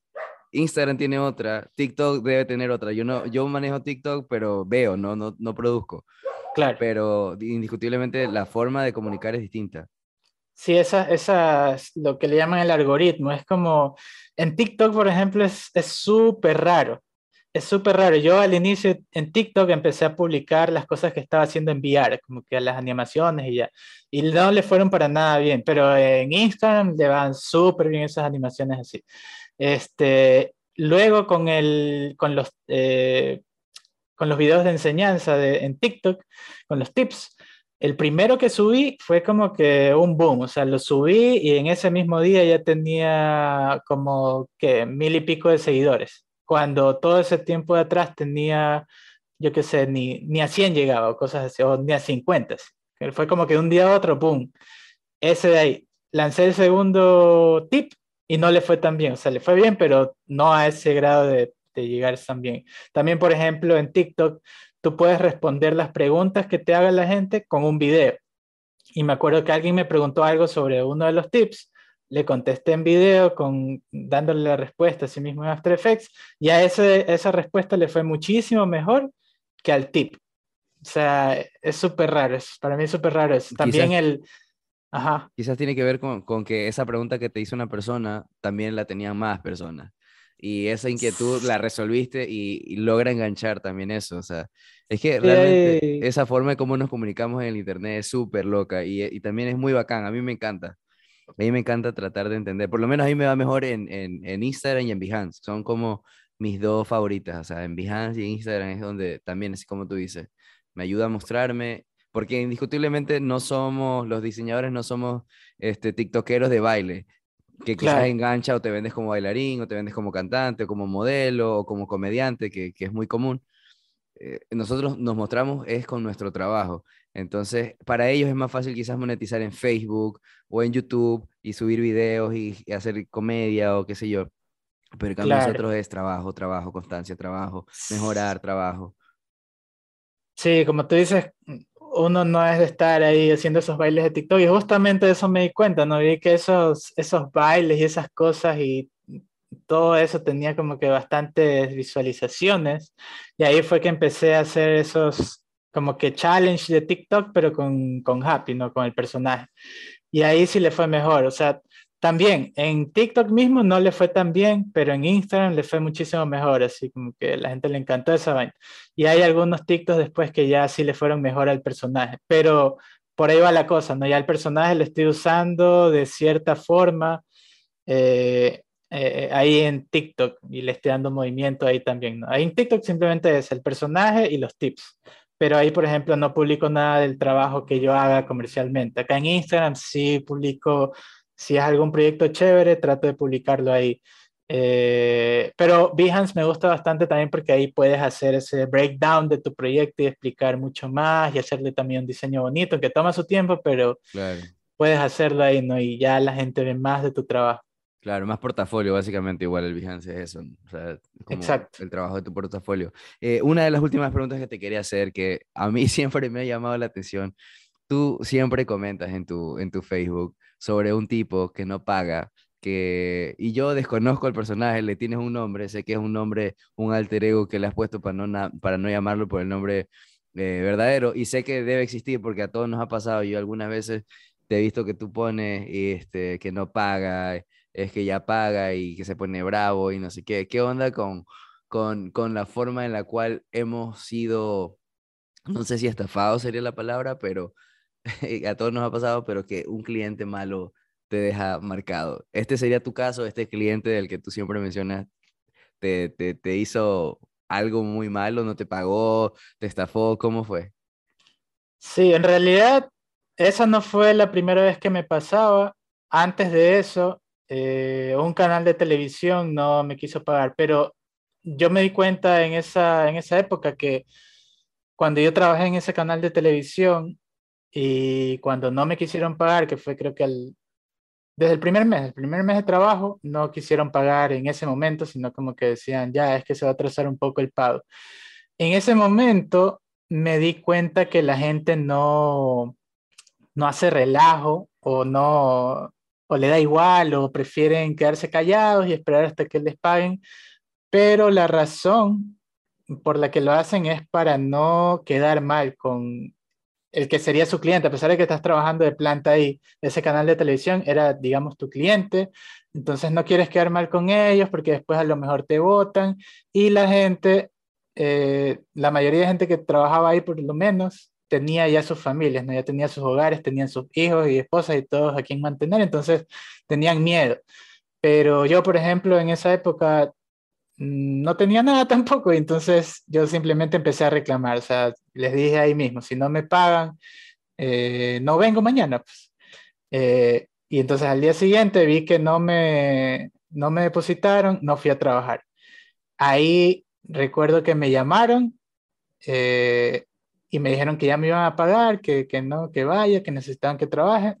Speaker 1: Instagram tiene otra, TikTok debe tener otra. Yo no, yo manejo TikTok, pero veo, no, no, no produzco.
Speaker 2: Claro.
Speaker 1: Pero indiscutiblemente la forma de comunicar es distinta.
Speaker 2: Sí, esa, esa es lo que le llaman el algoritmo. Es como, en TikTok, por ejemplo, es súper raro. Es súper raro. Yo al inicio en TikTok empecé a publicar las cosas que estaba haciendo en VR, como que las animaciones y ya. Y no le fueron para nada bien, pero en Instagram le van súper bien esas animaciones así. Este, luego con, el, con, los, eh, con los videos de enseñanza de, en TikTok, con los tips, el primero que subí fue como que un boom, o sea, lo subí y en ese mismo día ya tenía como que mil y pico de seguidores, cuando todo ese tiempo de atrás tenía, yo qué sé, ni, ni a 100 llegaba o cosas así, o ni a 50. Fue como que de un día a otro, boom. Ese de ahí. Lancé el segundo tip y no le fue tan bien, o sea, le fue bien, pero no a ese grado de, de llegar tan bien. También, por ejemplo, en TikTok tú puedes responder las preguntas que te haga la gente con un video. Y me acuerdo que alguien me preguntó algo sobre uno de los tips, le contesté en video con, dándole la respuesta a sí mismo en After Effects, y a ese, esa respuesta le fue muchísimo mejor que al tip. O sea, es súper raro, es, para mí es súper raro. Es, también el... Ajá.
Speaker 1: Quizás tiene que ver con, con, que esa pregunta que te hizo una persona también la tenían más personas. Y esa inquietud la resolviste y, logra enganchar también eso. O sea, es que realmente esa forma de cómo nos comunicamos en el Internet es súper loca y, y, también es muy bacán. A mí me encanta. A mí me encanta tratar de entender. Por lo menos a mí me va mejor en, en, en Instagram y en Behance. Son como mis dos favoritas. O sea, en Behance y en Instagram es donde también, así como tú dices, me ayuda a mostrarme. Porque indiscutiblemente no somos, los diseñadores no somos este, tiktokeros de baile, que quizás engancha o te vendes como bailarín, o te vendes como cantante, o como modelo, o como comediante, que, que es muy común. Eh, nosotros nos mostramos es con nuestro trabajo. Entonces, para ellos es más fácil quizás monetizar en Facebook o en YouTube y subir videos y, hacer comedia o qué sé yo. Pero para nosotros es trabajo, trabajo, constancia, trabajo, mejorar, trabajo.
Speaker 2: Sí, como tú dices, uno no es de estar ahí haciendo esos bailes de TikTok y justamente de eso me di cuenta, ¿no? Vi que esos, esos bailes y esas cosas y todo eso tenía como que bastantes visualizaciones y ahí fue que empecé a hacer esos como que challenge de TikTok, pero con, con Happy, ¿no? Con el personaje. Y ahí sí le fue mejor, o sea, también en TikTok mismo no le fue tan bien, pero en Instagram le fue muchísimo mejor, así como que la gente le encantó esa vaina. Y hay algunos TikToks después que ya sí le fueron mejor al personaje, pero por ahí va la cosa, ¿no? Ya el personaje lo estoy usando de cierta forma eh, eh, ahí en TikTok y le estoy dando movimiento ahí también, ¿no? Ahí en TikTok simplemente es el personaje y los tips pero ahí, por ejemplo, no publico nada del trabajo que yo haga comercialmente. Acá en Instagram sí publico, si es algún proyecto chévere, trato de publicarlo ahí. Eh, pero Behance me gusta bastante también porque ahí puedes hacer ese breakdown de tu proyecto y explicar mucho más y hacerle también un diseño bonito, que toma su tiempo, pero puedes hacerlo ahí, ¿no? Y ya la gente ve más de tu trabajo.
Speaker 1: Claro, más portafolio, básicamente, igual el Behance es eso. O sea, Exacto. El trabajo de tu portafolio. Eh, una de las últimas preguntas que te quería hacer, que a mí siempre me ha llamado la atención, tú siempre comentas en tu, en tu Facebook sobre un tipo que no paga, que, y yo desconozco al personaje, le tienes un nombre, sé que es un nombre, un alter ego que le has puesto para no, para no llamarlo por el nombre eh, verdadero, y sé que debe existir porque a todos nos ha pasado, yo algunas veces te he visto que tú pones este, que no paga es que ya paga y que se pone bravo y no sé qué. ¿Qué onda con, con, con la forma en la cual hemos sido, no sé si estafado sería la palabra, pero a todos nos ha pasado, pero que un cliente malo te deja marcado. Este sería tu caso, este cliente del que tú siempre mencionas, te, te, te hizo algo muy malo, no te pagó, te estafó, ¿cómo fue?
Speaker 2: Sí, en realidad esa no fue la primera vez que me pasaba. Antes de eso, eh, un canal de televisión no me quiso pagar, pero yo me di cuenta en esa, en esa época que cuando yo trabajé en ese canal de televisión y cuando no me quisieron pagar, que fue creo que desde el primer mes, el primer mes de trabajo, no quisieron pagar en ese momento, sino como que decían, ya, es que se va a atrasar un poco el pago. En ese momento me di cuenta que la gente no, no hace relajo o no, o le da igual o prefieren quedarse callados y esperar hasta que les paguen, pero la razón por la que lo hacen es para no quedar mal con el que sería su cliente, a pesar de que estás trabajando de planta ahí, ese canal de televisión era, digamos, tu cliente, entonces no quieres quedar mal con ellos porque después a lo mejor te votan y la gente, eh, la mayoría de gente que trabajaba ahí por lo menos, tenía ya sus familias, ¿no? ya tenía sus hogares, tenían sus hijos y esposas y todos a quien mantener, entonces tenían miedo. Pero yo, por ejemplo, en esa época mm, no tenía nada tampoco, entonces yo simplemente empecé a reclamar, o sea, les dije ahí mismo, si no me pagan, eh, no vengo mañana. Pues. Eh, y entonces al día siguiente vi que no me, no me depositaron, no fui a trabajar. Ahí recuerdo que me llamaron, eh, y me dijeron que ya me iban a pagar, que, que no, que vaya, que necesitaban que trabaje.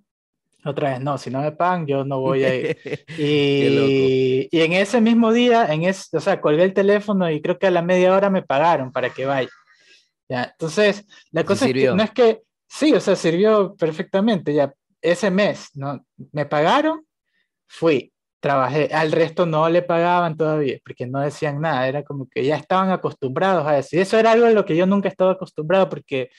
Speaker 2: Otra vez, no, si no me pagan, yo no voy a ir. y, y, en ese mismo día, en ese, o sea, colgué el teléfono y creo que a la media hora me pagaron para que vaya. ¿Ya? Entonces, la cosa es que no es que, sí, o sea, sirvió perfectamente, ya ese mes, ¿no? Me pagaron, fui, trabajé, al resto no le pagaban todavía, porque no decían nada, era como que ya estaban acostumbrados a eso. Y eso era algo en lo que yo nunca estaba acostumbrado, porque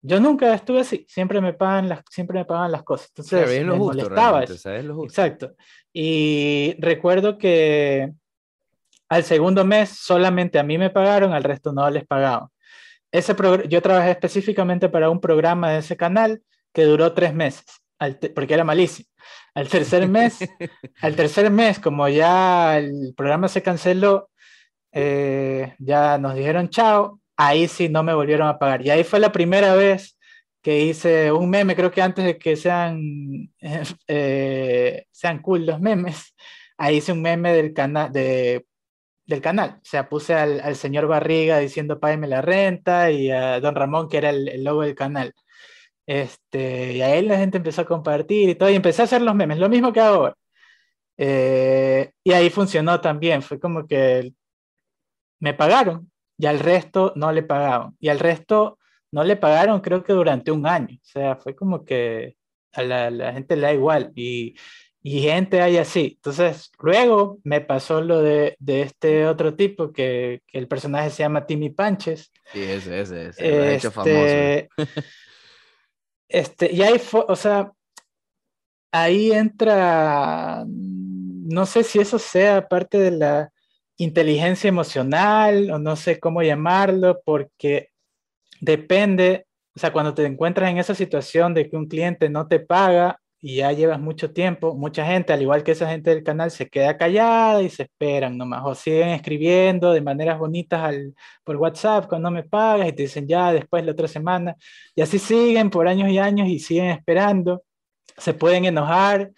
Speaker 2: yo nunca estuve así, siempre me pagan las, siempre me pagan las cosas. Entonces, me molestaba Exacto. Y recuerdo que al segundo mes solamente a mí me pagaron, al resto no les pagaban. Ese yo trabajé específicamente para un programa de ese canal que duró tres meses, porque era malísimo. Al tercer mes, al tercer mes, como ya el programa se canceló, eh, ya nos dijeron chao, ahí sí no me volvieron a pagar. Y ahí fue la primera vez que hice un meme, creo que antes de que sean, eh, sean cool los memes, ahí hice un meme del canal, de del canal. O sea, puse al, señor Barriga diciendo págame la renta y a don Ramón, que era el, logo del canal. Este, y ahí la gente empezó a compartir y todo, y empecé a hacer los memes, lo mismo que ahora. Eh, y ahí funcionó también, fue como que me pagaron y al resto no le pagaban. Y al resto no le pagaron creo que durante un año. O sea, fue como que a la, la gente le da igual. Y, y gente hay así. Entonces, luego me pasó lo de, de este otro tipo que, que, el personaje se llama Timmy Panches.
Speaker 1: Sí, ese, ese, ese. Lo hecho famoso.
Speaker 2: Este, este, y ahí o sea, ahí entra, no sé si eso sea parte de la inteligencia emocional o no sé cómo llamarlo, porque depende, o sea, cuando te encuentras en esa situación de que un cliente no te paga y ya llevas mucho tiempo, mucha gente, al igual que esa gente del canal, se queda callada y se esperan nomás, o siguen escribiendo de maneras bonitas al, por WhatsApp cuando me pagas y te dicen ya después la otra semana, y así siguen por años y años y siguen esperando, se pueden enojar,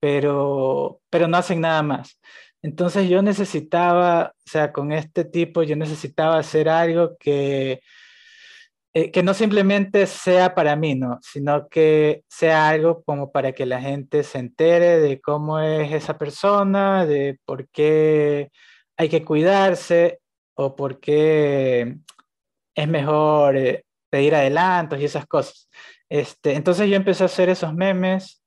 Speaker 2: pero, pero no hacen nada más. Entonces yo necesitaba, o sea, con este tipo, yo necesitaba hacer algo que eh, que no simplemente sea para mí, ¿no? sino que sea algo como para que la gente se entere de cómo es esa persona, de por qué hay que cuidarse o por qué es mejor eh, pedir adelantos y esas cosas. Este, entonces yo empecé a hacer esos memes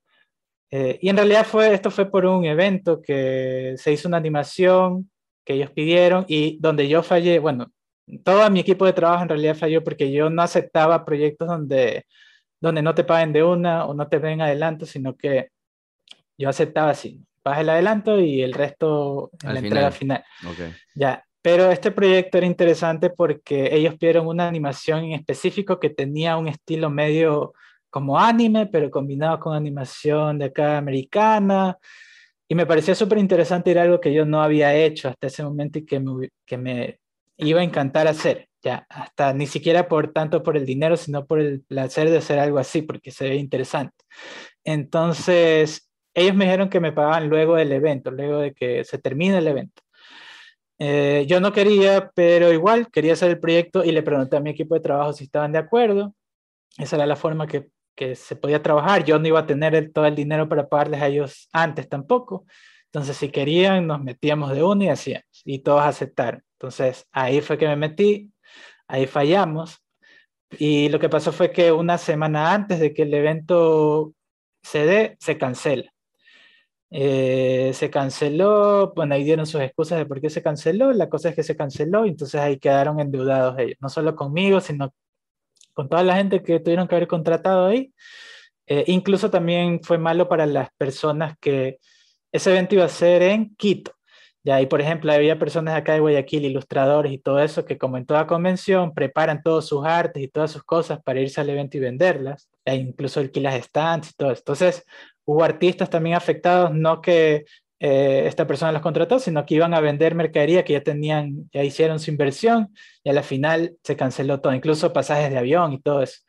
Speaker 2: eh, y en realidad fue, esto fue por un evento que se hizo una animación que ellos pidieron y donde yo fallé, bueno, todo mi equipo de trabajo en realidad falló porque yo no aceptaba proyectos donde, donde no te paguen de una o no te den adelanto, sino que yo aceptaba así, pagas el adelanto y el resto en la entrega final. Ya, pero este proyecto era interesante porque ellos pidieron una animación en específico que tenía un estilo medio como anime, pero combinado con animación de acá americana. Y me parecía súper interesante, era algo que yo no había hecho hasta ese momento y que me, que me iba a encantar hacer, ya, hasta ni siquiera por tanto por el dinero, sino por el placer de hacer algo así, porque se ve interesante. Entonces, ellos me dijeron que me pagaban luego del evento, luego de que se termine el evento. Eh, yo no quería, pero igual quería hacer el proyecto y le pregunté a mi equipo de trabajo si estaban de acuerdo. Esa era la forma que, que se podía trabajar. Yo no iba a tener todo el dinero para pagarles a ellos antes tampoco. Entonces, si querían, nos metíamos de uno y hacíamos. Y todos aceptaron. Entonces, ahí fue que me metí, ahí fallamos. Y lo que pasó fue que una semana antes de que el evento se dé, se cancela. Eh, se canceló, bueno, ahí dieron sus excusas de por qué se canceló. La cosa es que se canceló y entonces ahí quedaron endeudados ellos, no solo conmigo, sino con toda la gente que tuvieron que haber contratado ahí. Eh, incluso también fue malo para las personas que ese evento iba a ser en Quito. Y por ejemplo, había personas acá de Guayaquil, ilustradores y todo eso, que como en toda convención, preparan todos sus artes y todas sus cosas para irse al evento y venderlas, e incluso alquilas stands y todo eso. Entonces, hubo artistas también afectados, no que eh, esta persona los contrató, sino que iban a vender mercadería que ya tenían, ya hicieron su inversión y a la final se canceló todo, incluso pasajes de avión y todo eso.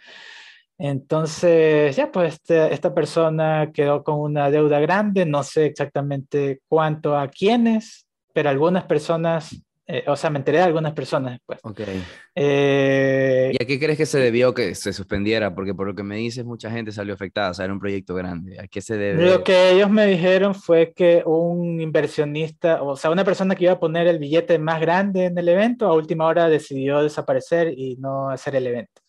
Speaker 2: Entonces, ya, pues este, esta persona quedó con una deuda grande, no sé exactamente cuánto a quiénes, pero algunas personas, eh, o sea, me enteré de algunas personas después.
Speaker 1: Ok. Eh, ¿Y a qué crees que se debió que se suspendiera? Porque por lo que me dices, mucha gente salió afectada, o sea, era un proyecto grande. ¿A qué se debe?
Speaker 2: Lo que ellos me dijeron fue que un inversionista, o sea, una persona que iba a poner el billete más grande en el evento, a última hora decidió desaparecer y no hacer el evento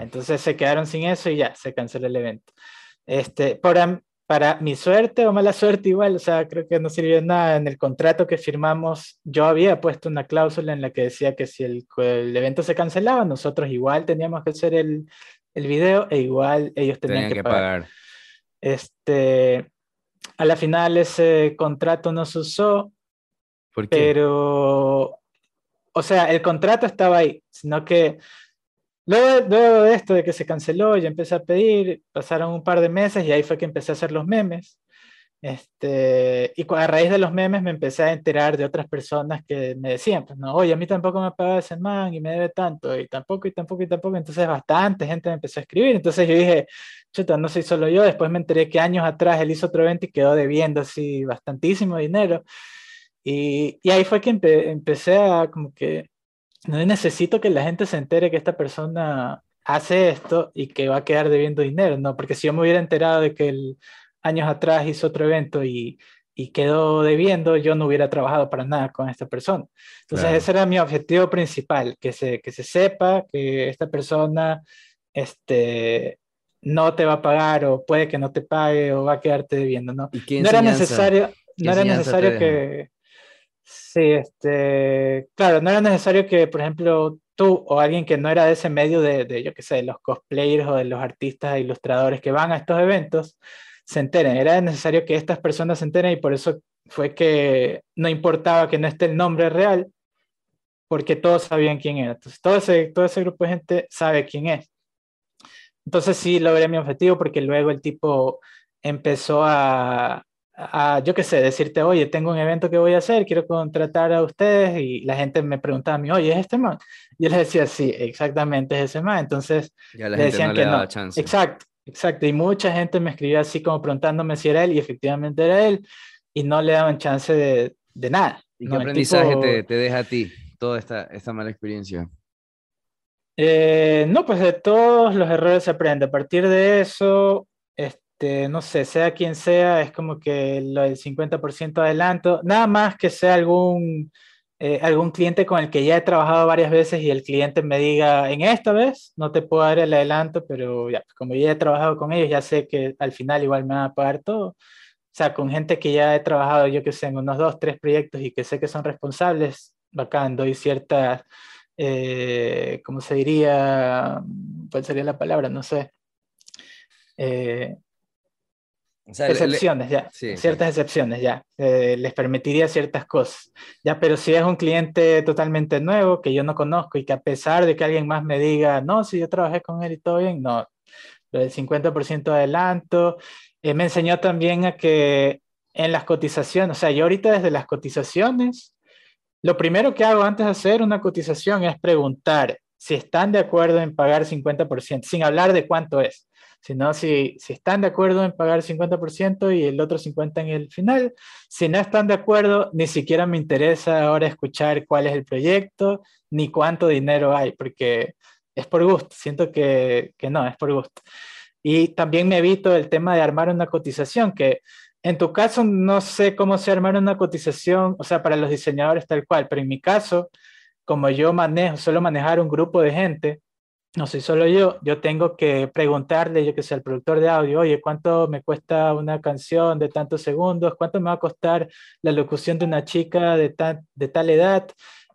Speaker 2: entonces se quedaron sin eso y ya, se canceló el evento. Este, para, para mi suerte o mala suerte igual, o sea, creo que no sirvió de nada. En el contrato que firmamos, yo había puesto una cláusula en la que decía que si el, evento se cancelaba, nosotros igual teníamos que hacer el, el video e igual ellos tenían, que, pagar. Este, a la final ese contrato no se usó, ¿Por qué? pero, o sea, el contrato estaba ahí, sino que Luego, de esto, de que se canceló, yo empecé a pedir, pasaron un par de meses y ahí fue que empecé a hacer los memes. Este, y a raíz de los memes me empecé a enterar de otras personas que me decían, pues no, oye, a mí tampoco me paga ese man y me debe tanto, y tampoco, y tampoco, y tampoco. Entonces bastante gente me empezó a escribir. Entonces yo dije, chuta, no soy solo yo. Después me enteré que años atrás él hizo otro evento y quedó debiendo así bastantísimo dinero. Y, y ahí fue que empecé a como que no necesito que la gente se entere que esta persona hace esto y que va a quedar debiendo dinero, ¿no? Porque si yo me hubiera enterado de que el, años atrás hizo otro evento y, y quedó debiendo, yo no hubiera trabajado para nada con esta persona. Entonces ese era mi objetivo principal, que se, que se sepa que esta persona este, no te va a pagar o puede que no te pague o va a quedarte debiendo, ¿no? no era necesario, no era necesario que Sí, este, claro, no era necesario que, por ejemplo, tú o alguien que no era de ese medio de, de yo qué sé, de los cosplayers o de los artistas e ilustradores que van a estos eventos, se enteren. Era necesario que estas personas se enteren y por eso fue que no importaba que no esté el nombre real, porque todos sabían quién era. Entonces, todo ese, todo ese grupo de gente sabe quién es. Entonces sí logré mi objetivo porque luego el tipo empezó a, yo qué sé, decirte, oye, tengo un evento que voy a hacer, quiero contratar a ustedes y la gente me preguntaba a mí, oye, ¿es este man? Yo les decía, sí, exactamente es ese man. Entonces,
Speaker 1: ya la le decían que no. Chance.
Speaker 2: Exacto, exacto. Y mucha gente me escribía así como preguntándome si era él y efectivamente era él y no le daban chance de, de nada.
Speaker 1: ¿Y qué aprendizaje te, te, deja a ti toda esta, esta mala experiencia?
Speaker 2: Eh, no, pues de todos los errores se aprende. A partir de eso, este, no sé, sea quien sea, es como que lo del 50% adelanto, nada más que sea algún, eh, algún cliente con el que ya he trabajado varias veces y el cliente me diga, en esta vez no te puedo dar el adelanto, pero ya, como ya he trabajado con ellos, ya sé que al final igual me van a pagar todo. O sea, con gente que ya he trabajado, yo que sé, en unos dos, tres proyectos y que sé que son responsables, bacán, doy ciertas, eh, ¿cómo se diría? ¿Cuál sería la palabra? No sé. Eh, excepciones, ya. ciertas excepciones, ya. Eh, les permitiría ciertas cosas. Ya, pero si es un cliente totalmente nuevo que yo no conozco y que a pesar de que alguien más me diga, no, si yo trabajé con él y todo bien, no. Lo del 50% de adelanto. Eh, me enseñó también a que en las cotizaciones, o sea, yo ahorita desde las cotizaciones, lo primero que hago antes de hacer una cotización es preguntar si están de acuerdo en pagar 50%, sin hablar de cuánto es sino si, si están de acuerdo en pagar el 50% y el otro 50% en el final. Si no están de acuerdo, ni siquiera me interesa ahora escuchar cuál es el proyecto, ni cuánto dinero hay, porque es por gusto, siento que, que no, es por gusto. Y también me evito el tema de armar una cotización, que en tu caso no sé cómo se armar una cotización, o sea, para los diseñadores tal cual, pero en mi caso, como yo manejo, suelo manejar un grupo de gente, no soy solo yo, yo tengo que preguntarle, yo que sé, al productor de audio, oye, ¿cuánto me cuesta una canción de tantos segundos? ¿Cuánto me va a costar la locución de una chica de, de tal edad?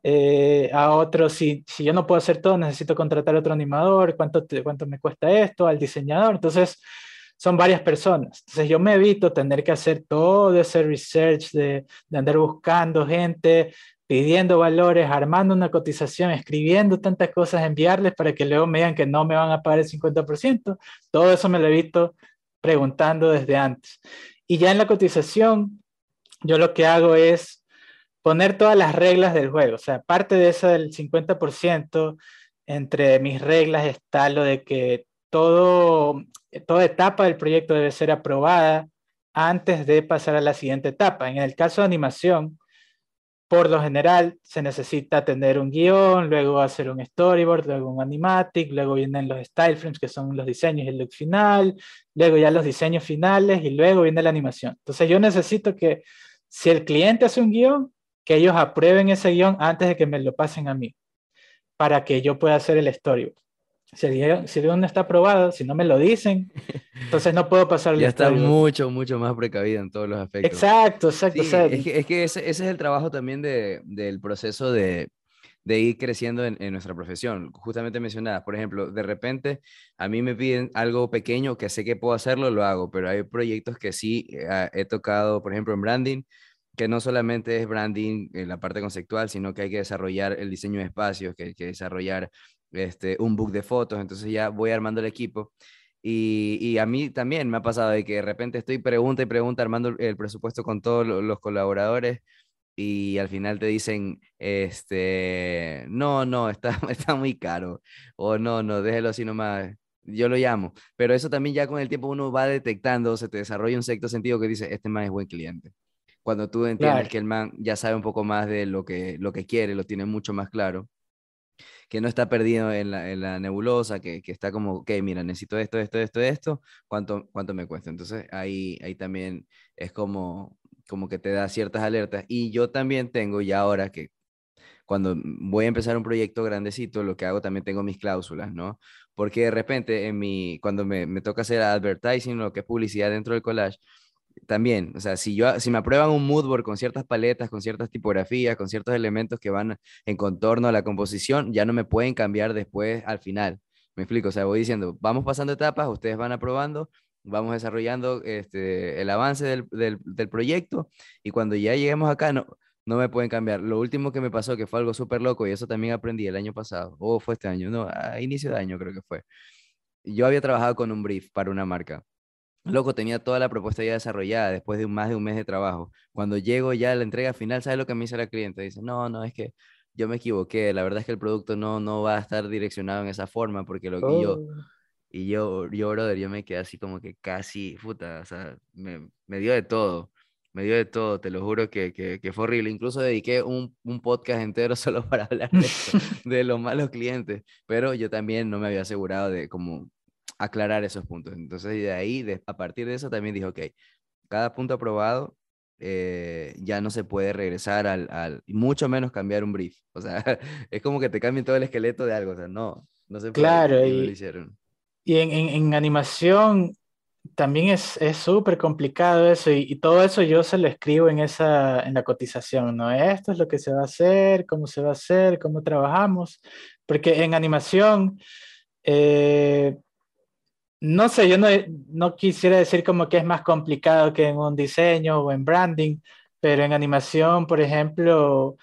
Speaker 2: Eh, a otro, si, si yo no puedo hacer todo, necesito contratar a otro animador, ¿cuánto, ¿cuánto me cuesta esto? Al diseñador. Entonces, son varias personas. Entonces, yo me evito tener que hacer todo ese research de, de andar buscando gente, pidiendo valores, armando una cotización, escribiendo tantas cosas, enviarles para que luego me digan que no me van a pagar el 50%. Todo eso me lo he visto preguntando desde antes. Y ya en la cotización, yo lo que hago es poner todas las reglas del juego. O sea, parte de eso del 50%, entre mis reglas está lo de que toda etapa del proyecto debe ser aprobada antes de pasar a la siguiente etapa. En el caso de animación, por lo general se necesita tener un guion, luego hacer un storyboard, luego un animatic, luego vienen los style frames que son los diseños y el look final, luego ya los diseños finales y luego viene la animación. Entonces yo necesito que si el cliente hace un guion, que ellos aprueben ese guion antes de que me lo pasen a mí, para que yo pueda hacer el storyboard. Si si no está aprobado, si no me lo dicen, entonces no puedo pasar
Speaker 1: Ya está mucho, mucho más precavido en todos los aspectos.
Speaker 2: Exacto, exacto.
Speaker 1: es, que, es que ese, ese, es el trabajo también de, del proceso de, de ir creciendo en, nuestra profesión. Justamente mencionadas, por ejemplo, de repente a mí me piden algo pequeño que sé que puedo hacerlo, lo hago, pero hay proyectos que sí eh, he tocado, por ejemplo, en branding, que no solamente es branding en la parte conceptual, sino que hay que desarrollar el diseño de espacios, que hay que desarrollar este, un book de fotos, entonces ya voy armando el equipo. Y, y, a mí también me ha pasado de que de repente estoy pregunta y pregunta armando el presupuesto con todos los colaboradores y al final te dicen, este, no, no, está, está muy caro, o no, no, déjelo así nomás, yo lo llamo, pero eso también ya con el tiempo uno va detectando, se te desarrolla un sexto sentido que dice, este man es buen cliente. Cuando tú entiendes que el man ya sabe un poco más de lo que, lo que quiere, lo tiene mucho más claro, que no está perdido en la, en la nebulosa, que, que, está como, ok, mira, necesito esto, esto, esto, esto, ¿cuánto, cuánto me cuesta? Entonces ahí, ahí también es como como que te da ciertas alertas. Y yo también tengo ya ahora que cuando voy a empezar un proyecto grandecito, lo que hago también tengo mis cláusulas, ¿no? Porque de repente en mi, cuando me, me toca hacer advertising, lo que es publicidad dentro del collage, también, o sea, si, yo, si me aprueban un mood board con ciertas paletas, con ciertas tipografías, con ciertos elementos que van en contorno a la composición, ya no me pueden cambiar después al final. Me explico, o sea, voy diciendo, vamos pasando etapas, ustedes van aprobando, vamos desarrollando este, el avance del, del, del, proyecto y cuando ya lleguemos acá no, no me pueden cambiar. Lo último que me pasó, que fue algo súper loco y eso también aprendí el año pasado, o fue este año, no, a inicio de año creo que fue. Yo había trabajado con un brief para una marca. Loco, tenía toda la propuesta ya desarrollada después de más de un mes de trabajo. Cuando llego ya a la entrega final, ¿sabes lo que me dice la cliente? Dice, no, no, es que yo me equivoqué, la verdad es que el producto no, no va a estar direccionado en esa forma porque lo que yo oh. Y yo, yo, brother, yo me quedé así como que casi, puta, o sea, me, me dio de todo, me dio de todo, te lo juro que, que, que fue horrible. Incluso dediqué un, un, podcast entero solo para hablar de, de los malos clientes, pero yo también no me había asegurado de como aclarar esos puntos. Entonces, de ahí, de, a partir de eso, también dije, ok, cada punto aprobado, eh, ya no se puede regresar al, al, mucho menos cambiar un brief. O sea, es como que te cambien todo el esqueleto de algo, o sea, no, no se puede.
Speaker 2: Claro, y, lo hicieron. Y en, en, animación también es súper complicado eso y, todo eso yo se lo escribo en, esa, en la cotización, ¿no? Esto es lo que se va a hacer, cómo se va a hacer, cómo trabajamos, porque en animación, eh, no sé, yo no, no quisiera decir como que es más complicado que en un diseño o en branding, pero en animación, por ejemplo,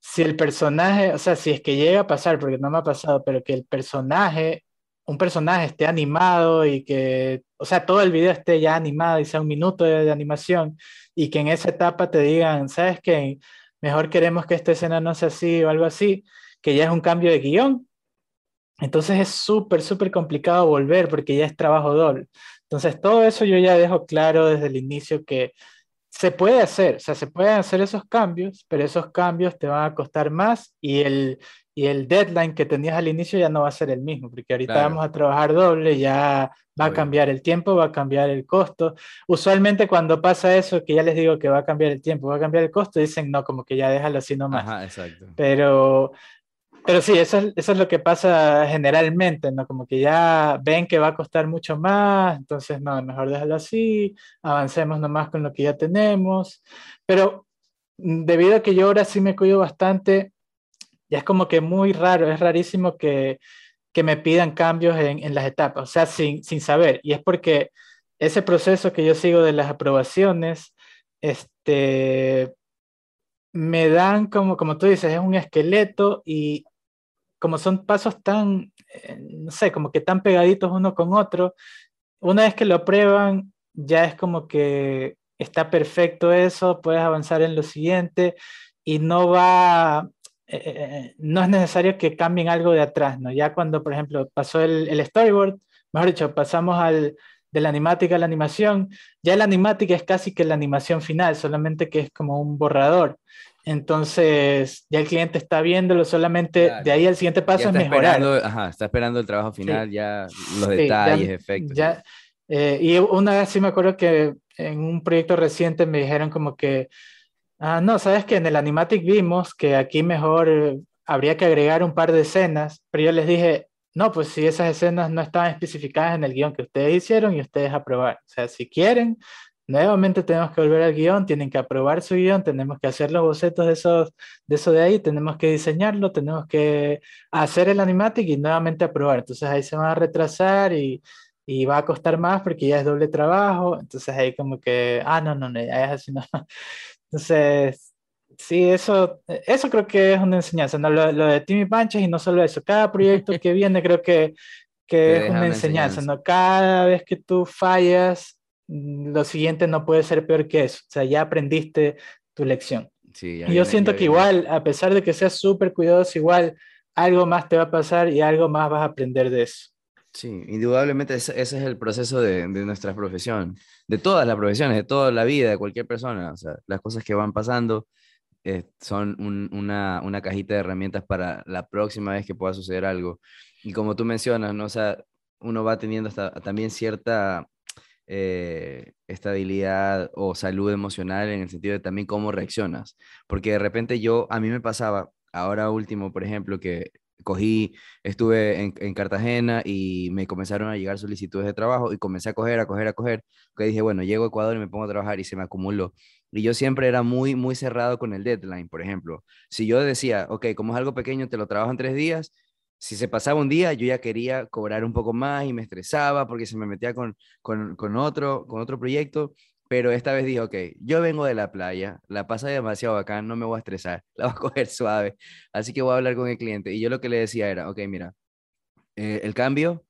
Speaker 2: si el personaje, o sea, si es que llega a pasar, porque no me ha pasado, pero que el personaje un personaje esté animado y que, o sea, todo el video esté ya animado y sea un minuto de, animación y que en esa etapa te digan, ¿sabes qué? Mejor queremos que esta escena no sea así o algo así, que ya es un cambio de guion. Entonces es súper, súper complicado volver porque ya es trabajo doble. Entonces todo eso yo ya dejo claro desde el inicio que se puede hacer, o sea, se pueden hacer esos cambios, pero esos cambios te van a costar más y el, y el deadline que tenías al inicio ya no va a ser el mismo, porque ahorita vamos a trabajar doble, ya va a cambiar el tiempo, va a cambiar el costo. Usualmente cuando pasa eso, que ya les digo que va a cambiar el tiempo, va a cambiar el costo, dicen, no, como que ya déjalo así nomás. Ajá, exacto. Pero, pero sí, eso es, eso es lo que pasa generalmente, ¿no? Como que ya ven que va a costar mucho más, entonces, no, mejor déjalo así, avancemos nomás con lo que ya tenemos. Pero mm, debido a que yo ahora sí me cuido bastante, ya es como que muy raro, es rarísimo que, que me pidan cambios en, en, las etapas, o sea, sin, sin saber. Y es porque ese proceso que yo sigo de las aprobaciones, este, me dan como, como tú dices, es un esqueleto y como son pasos tan, eh, no sé, como que tan pegaditos uno con otro, una vez que lo aprueban, ya es como que está perfecto eso, puedes avanzar en lo siguiente y no va, eh, eh, eh, no es necesario que cambien algo de atrás, ¿no? Ya cuando, por ejemplo, pasó el, el storyboard, mejor dicho, pasamos al, de la animática a la animación, ya la animática es casi que la animación final, solamente que es como un borrador. Entonces, ya el cliente está viéndolo, solamente de ahí el siguiente paso es mejorar.
Speaker 1: Ajá, está esperando el trabajo final, ya los detalles, efectos.
Speaker 2: Ya, y una vez sí me acuerdo que en un proyecto reciente me dijeron como que Ah, no, sabes que en el Animatic vimos que aquí mejor habría que agregar un par de escenas, pero yo les dije, no, pues si esas escenas no estaban especificadas en el guion que ustedes hicieron y ustedes aprobaron. O sea, si quieren, nuevamente tenemos que volver al guion, tienen que aprobar su guion, tenemos que hacer los bocetos de, esos, de eso de ahí, tenemos que diseñarlo, tenemos que hacer el animatic y nuevamente aprobar. Entonces ahí se va a retrasar y, y va a costar más porque ya es doble trabajo. Entonces ahí como que, ah, no, no, no, ya es así, no. Entonces, sí, eso, eso creo que es una enseñanza, ¿no? lo, de Timmy Panches y no solo eso, cada proyecto que viene creo que, que es una, enseñanza, ¿no? Cada vez que tú fallas, lo siguiente no puede ser peor que eso, o sea, ya aprendiste tu lección. Sí, y yo siento que igual, a pesar de que seas súper cuidadoso, igual algo más te va a pasar y algo más vas a aprender de eso.
Speaker 1: Sí, indudablemente ese, es el proceso de, de, nuestra profesión, de todas las profesiones, de toda la vida de cualquier persona, o sea, las cosas que van pasando, eh, son una, una, cajita de herramientas para la próxima vez que pueda suceder algo. Y como tú mencionas, ¿no? O sea, uno va teniendo hasta, también cierta eh, estabilidad o salud emocional en el sentido de también cómo reaccionas. Porque de repente yo, a mí me pasaba, ahora último, por ejemplo, que cogí, estuve en, en, Cartagena y me comenzaron a llegar solicitudes de trabajo y comencé a coger, a coger, a coger, que dije, bueno, llego a Ecuador y me pongo a trabajar y se me acumuló. Y yo siempre era muy, muy cerrado con el deadline, por ejemplo. Si yo decía, ok, como es algo pequeño, te lo trabajo en tres días, si se pasaba un día, yo ya quería cobrar un poco más y me estresaba porque se me metía con, con, otro, con otro proyecto. Pero esta vez dije, ok, yo vengo de la playa, la pasa demasiado bacán, no me voy a estresar, la voy a coger suave. Así que voy a hablar con el cliente. Y yo lo que le decía era, ok, mira, eh, el cambio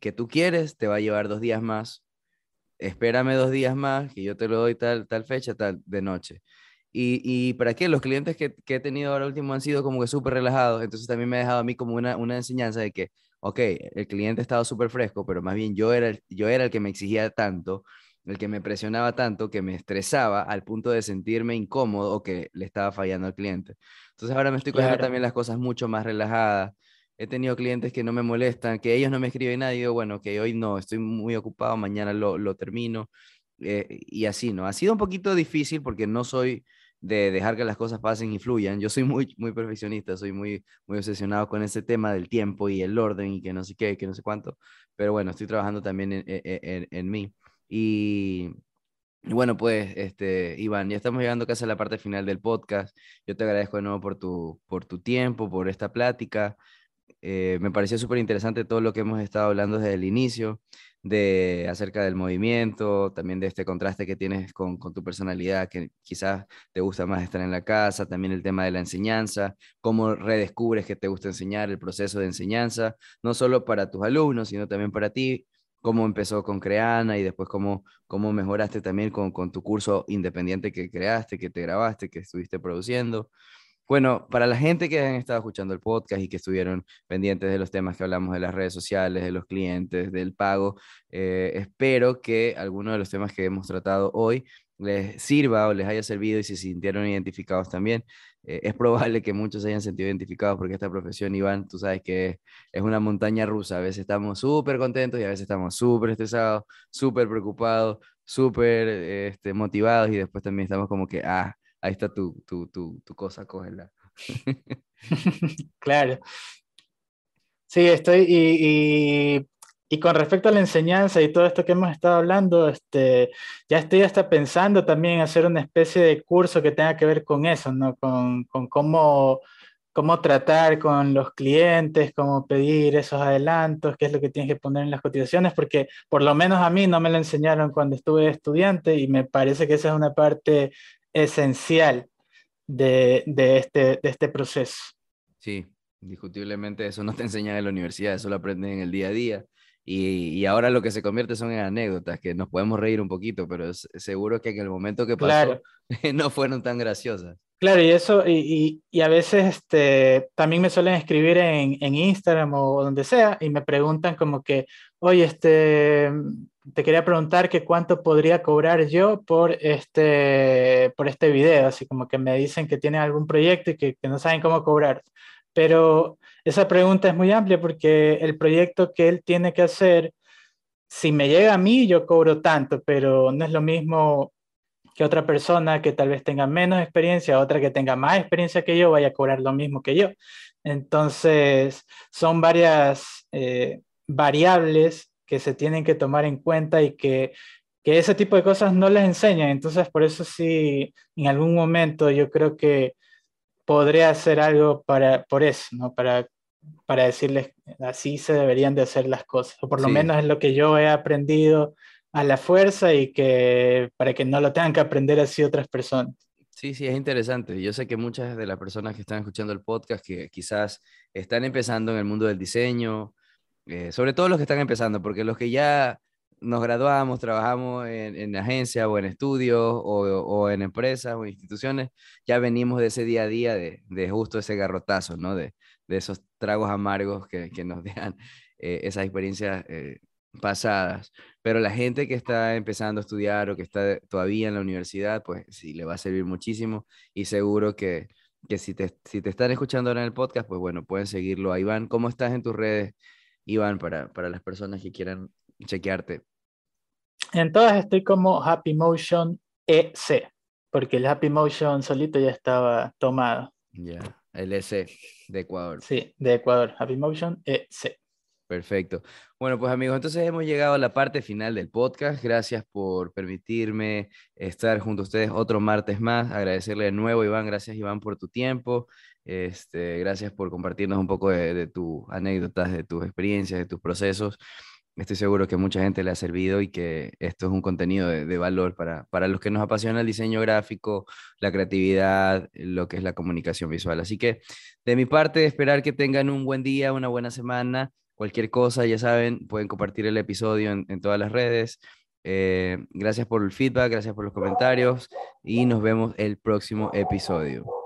Speaker 1: que tú quieres te va a llevar dos días más espérame dos días más, que yo te lo doy tal, tal fecha, tal, de noche. Y, y para qué, los clientes que, que, he tenido ahora último han sido como que súper relajados, entonces también me ha dejado a mí como una, una enseñanza de que, ok, el cliente ha estado súper fresco, pero más bien yo era, el, yo era el que me exigía tanto, el que me presionaba tanto, que me estresaba al punto de sentirme incómodo o que le estaba fallando al cliente. Entonces ahora me estoy cogiendo también las cosas mucho más relajadas, he tenido clientes que no me molestan, que ellos no me escriben nada y digo, bueno, que hoy no, estoy muy ocupado, mañana lo, lo termino. Eh, y así, ¿no? Ha sido un poquito difícil porque no soy de dejar que las cosas pasen y fluyan. Yo soy muy, muy perfeccionista, soy muy, muy obsesionado con ese tema del tiempo y el orden y que no sé qué, que no sé cuánto. Pero bueno, estoy trabajando también en, en, en mí. Y, bueno, pues, este, Iván, ya estamos llegando casi a la parte final del podcast. Yo te agradezco de nuevo por tu, por tu tiempo, por esta plática. Eh, me pareció súper interesante todo lo que hemos estado hablando desde el inicio, de acerca del movimiento, también de este contraste que tienes con, tu personalidad, que quizás te gusta más estar en la casa, también el tema de la enseñanza, cómo redescubres que te gusta enseñar, el proceso de enseñanza, no solo para tus alumnos, sino también para ti, cómo empezó con Creana y después cómo, cómo mejoraste también con, con tu curso independiente que creaste, que te grabaste, que estuviste produciendo. Bueno, para la gente que han estado escuchando el podcast y que estuvieron pendientes de los temas que hablamos de las redes sociales, de los clientes, del pago, eh, espero que alguno de los temas que hemos tratado hoy les sirva o les haya servido y se sintieron identificados también. Eh, es probable que muchos se hayan sentido identificados porque esta profesión, Iván, tú sabes que es una montaña rusa. A veces estamos súper contentos y a veces estamos súper estresados, súper preocupados, súper este, motivados y después también estamos como que, ah, ahí está tu, tu, tu, tu cosa, cógela.
Speaker 2: claro. Sí, estoy, y, y, y, con respecto a la enseñanza y todo esto que hemos estado hablando, este, ya estoy hasta pensando también hacer una especie de curso que tenga que ver con eso, ¿no? Con, con cómo, cómo tratar con los clientes, cómo pedir esos adelantos, qué es lo que tienes que poner en las cotizaciones, porque por lo menos a mí no me lo enseñaron cuando estuve estudiante y me parece que esa es una parte esencial de, de, este, de este proceso.
Speaker 1: Sí, indiscutiblemente eso no te enseñan en la universidad, eso lo aprendes en el día a día. Y, y, ahora lo que se convierte son en anécdotas, que nos podemos reír un poquito, pero seguro que en el momento que pasó no fueron tan graciosas.
Speaker 2: Claro, y eso, y, y, a veces este, también me suelen escribir en, en, Instagram o donde sea y me preguntan como que, oye, este, te quería preguntar que cuánto podría cobrar yo por este, por este video, así como que me dicen que tienen algún proyecto y que, que no saben cómo cobrar. Pero esa pregunta es muy amplia porque el proyecto que él tiene que hacer, si me llega a mí, yo cobro tanto, pero no es lo mismo que otra persona que tal vez tenga menos experiencia, otra que tenga más experiencia que yo, vaya a cobrar lo mismo que yo. Entonces, son varias eh, variables que se tienen que tomar en cuenta y que, que ese tipo de cosas no les enseñan. Entonces, por eso sí, en algún momento yo creo que podría hacer algo para, por eso, ¿no? Para, para decirles así se deberían de hacer las cosas, o por lo menos es lo que yo he aprendido a la fuerza y que para que no lo tengan que aprender así otras personas.
Speaker 1: Sí, sí, es interesante. Yo sé que muchas de las personas que están escuchando el podcast, que quizás están empezando en el mundo del diseño, eh, sobre todo los que están empezando, porque los que ya nos graduamos, trabajamos en, en agencias o en estudios o, o, en empresas o instituciones, ya venimos de ese día a día de, de justo ese garrotazo, ¿no? De, de esos tragos amargos que, que nos dejan eh, esas experiencias eh, pasadas. Pero la gente que está empezando a estudiar o que está todavía en la universidad, pues sí, le va a servir muchísimo y seguro que, que si, te, si te están escuchando ahora en el podcast, pues bueno, pueden seguirlo a Iván. ¿Cómo estás en tus redes, Iván, para, para las personas que quieran chequearte?
Speaker 2: En todas estoy como Happy Motion EC, porque el Happy Motion solito ya estaba tomado.
Speaker 1: Ya, el EC de Ecuador.
Speaker 2: Sí, de Ecuador, Happy Motion EC.
Speaker 1: Perfecto. Bueno, pues amigos, entonces hemos llegado a la parte final del podcast. Gracias por permitirme estar junto a ustedes otro martes más. Agradecerle de nuevo, Iván. Gracias, Iván, por tu tiempo. Este, gracias por compartirnos un poco de, de tus anécdotas, de tus experiencias, de tus procesos. Estoy seguro que mucha gente le ha servido y que esto es un contenido de, valor para, para los que nos apasiona el diseño gráfico, la creatividad, lo que es la comunicación visual. Así que de mi parte, esperar que tengan un buen día, una buena semana. Cualquier cosa, ya saben, pueden compartir el episodio en, en todas las redes. Eh, gracias por el feedback, gracias por los comentarios y nos vemos el próximo episodio.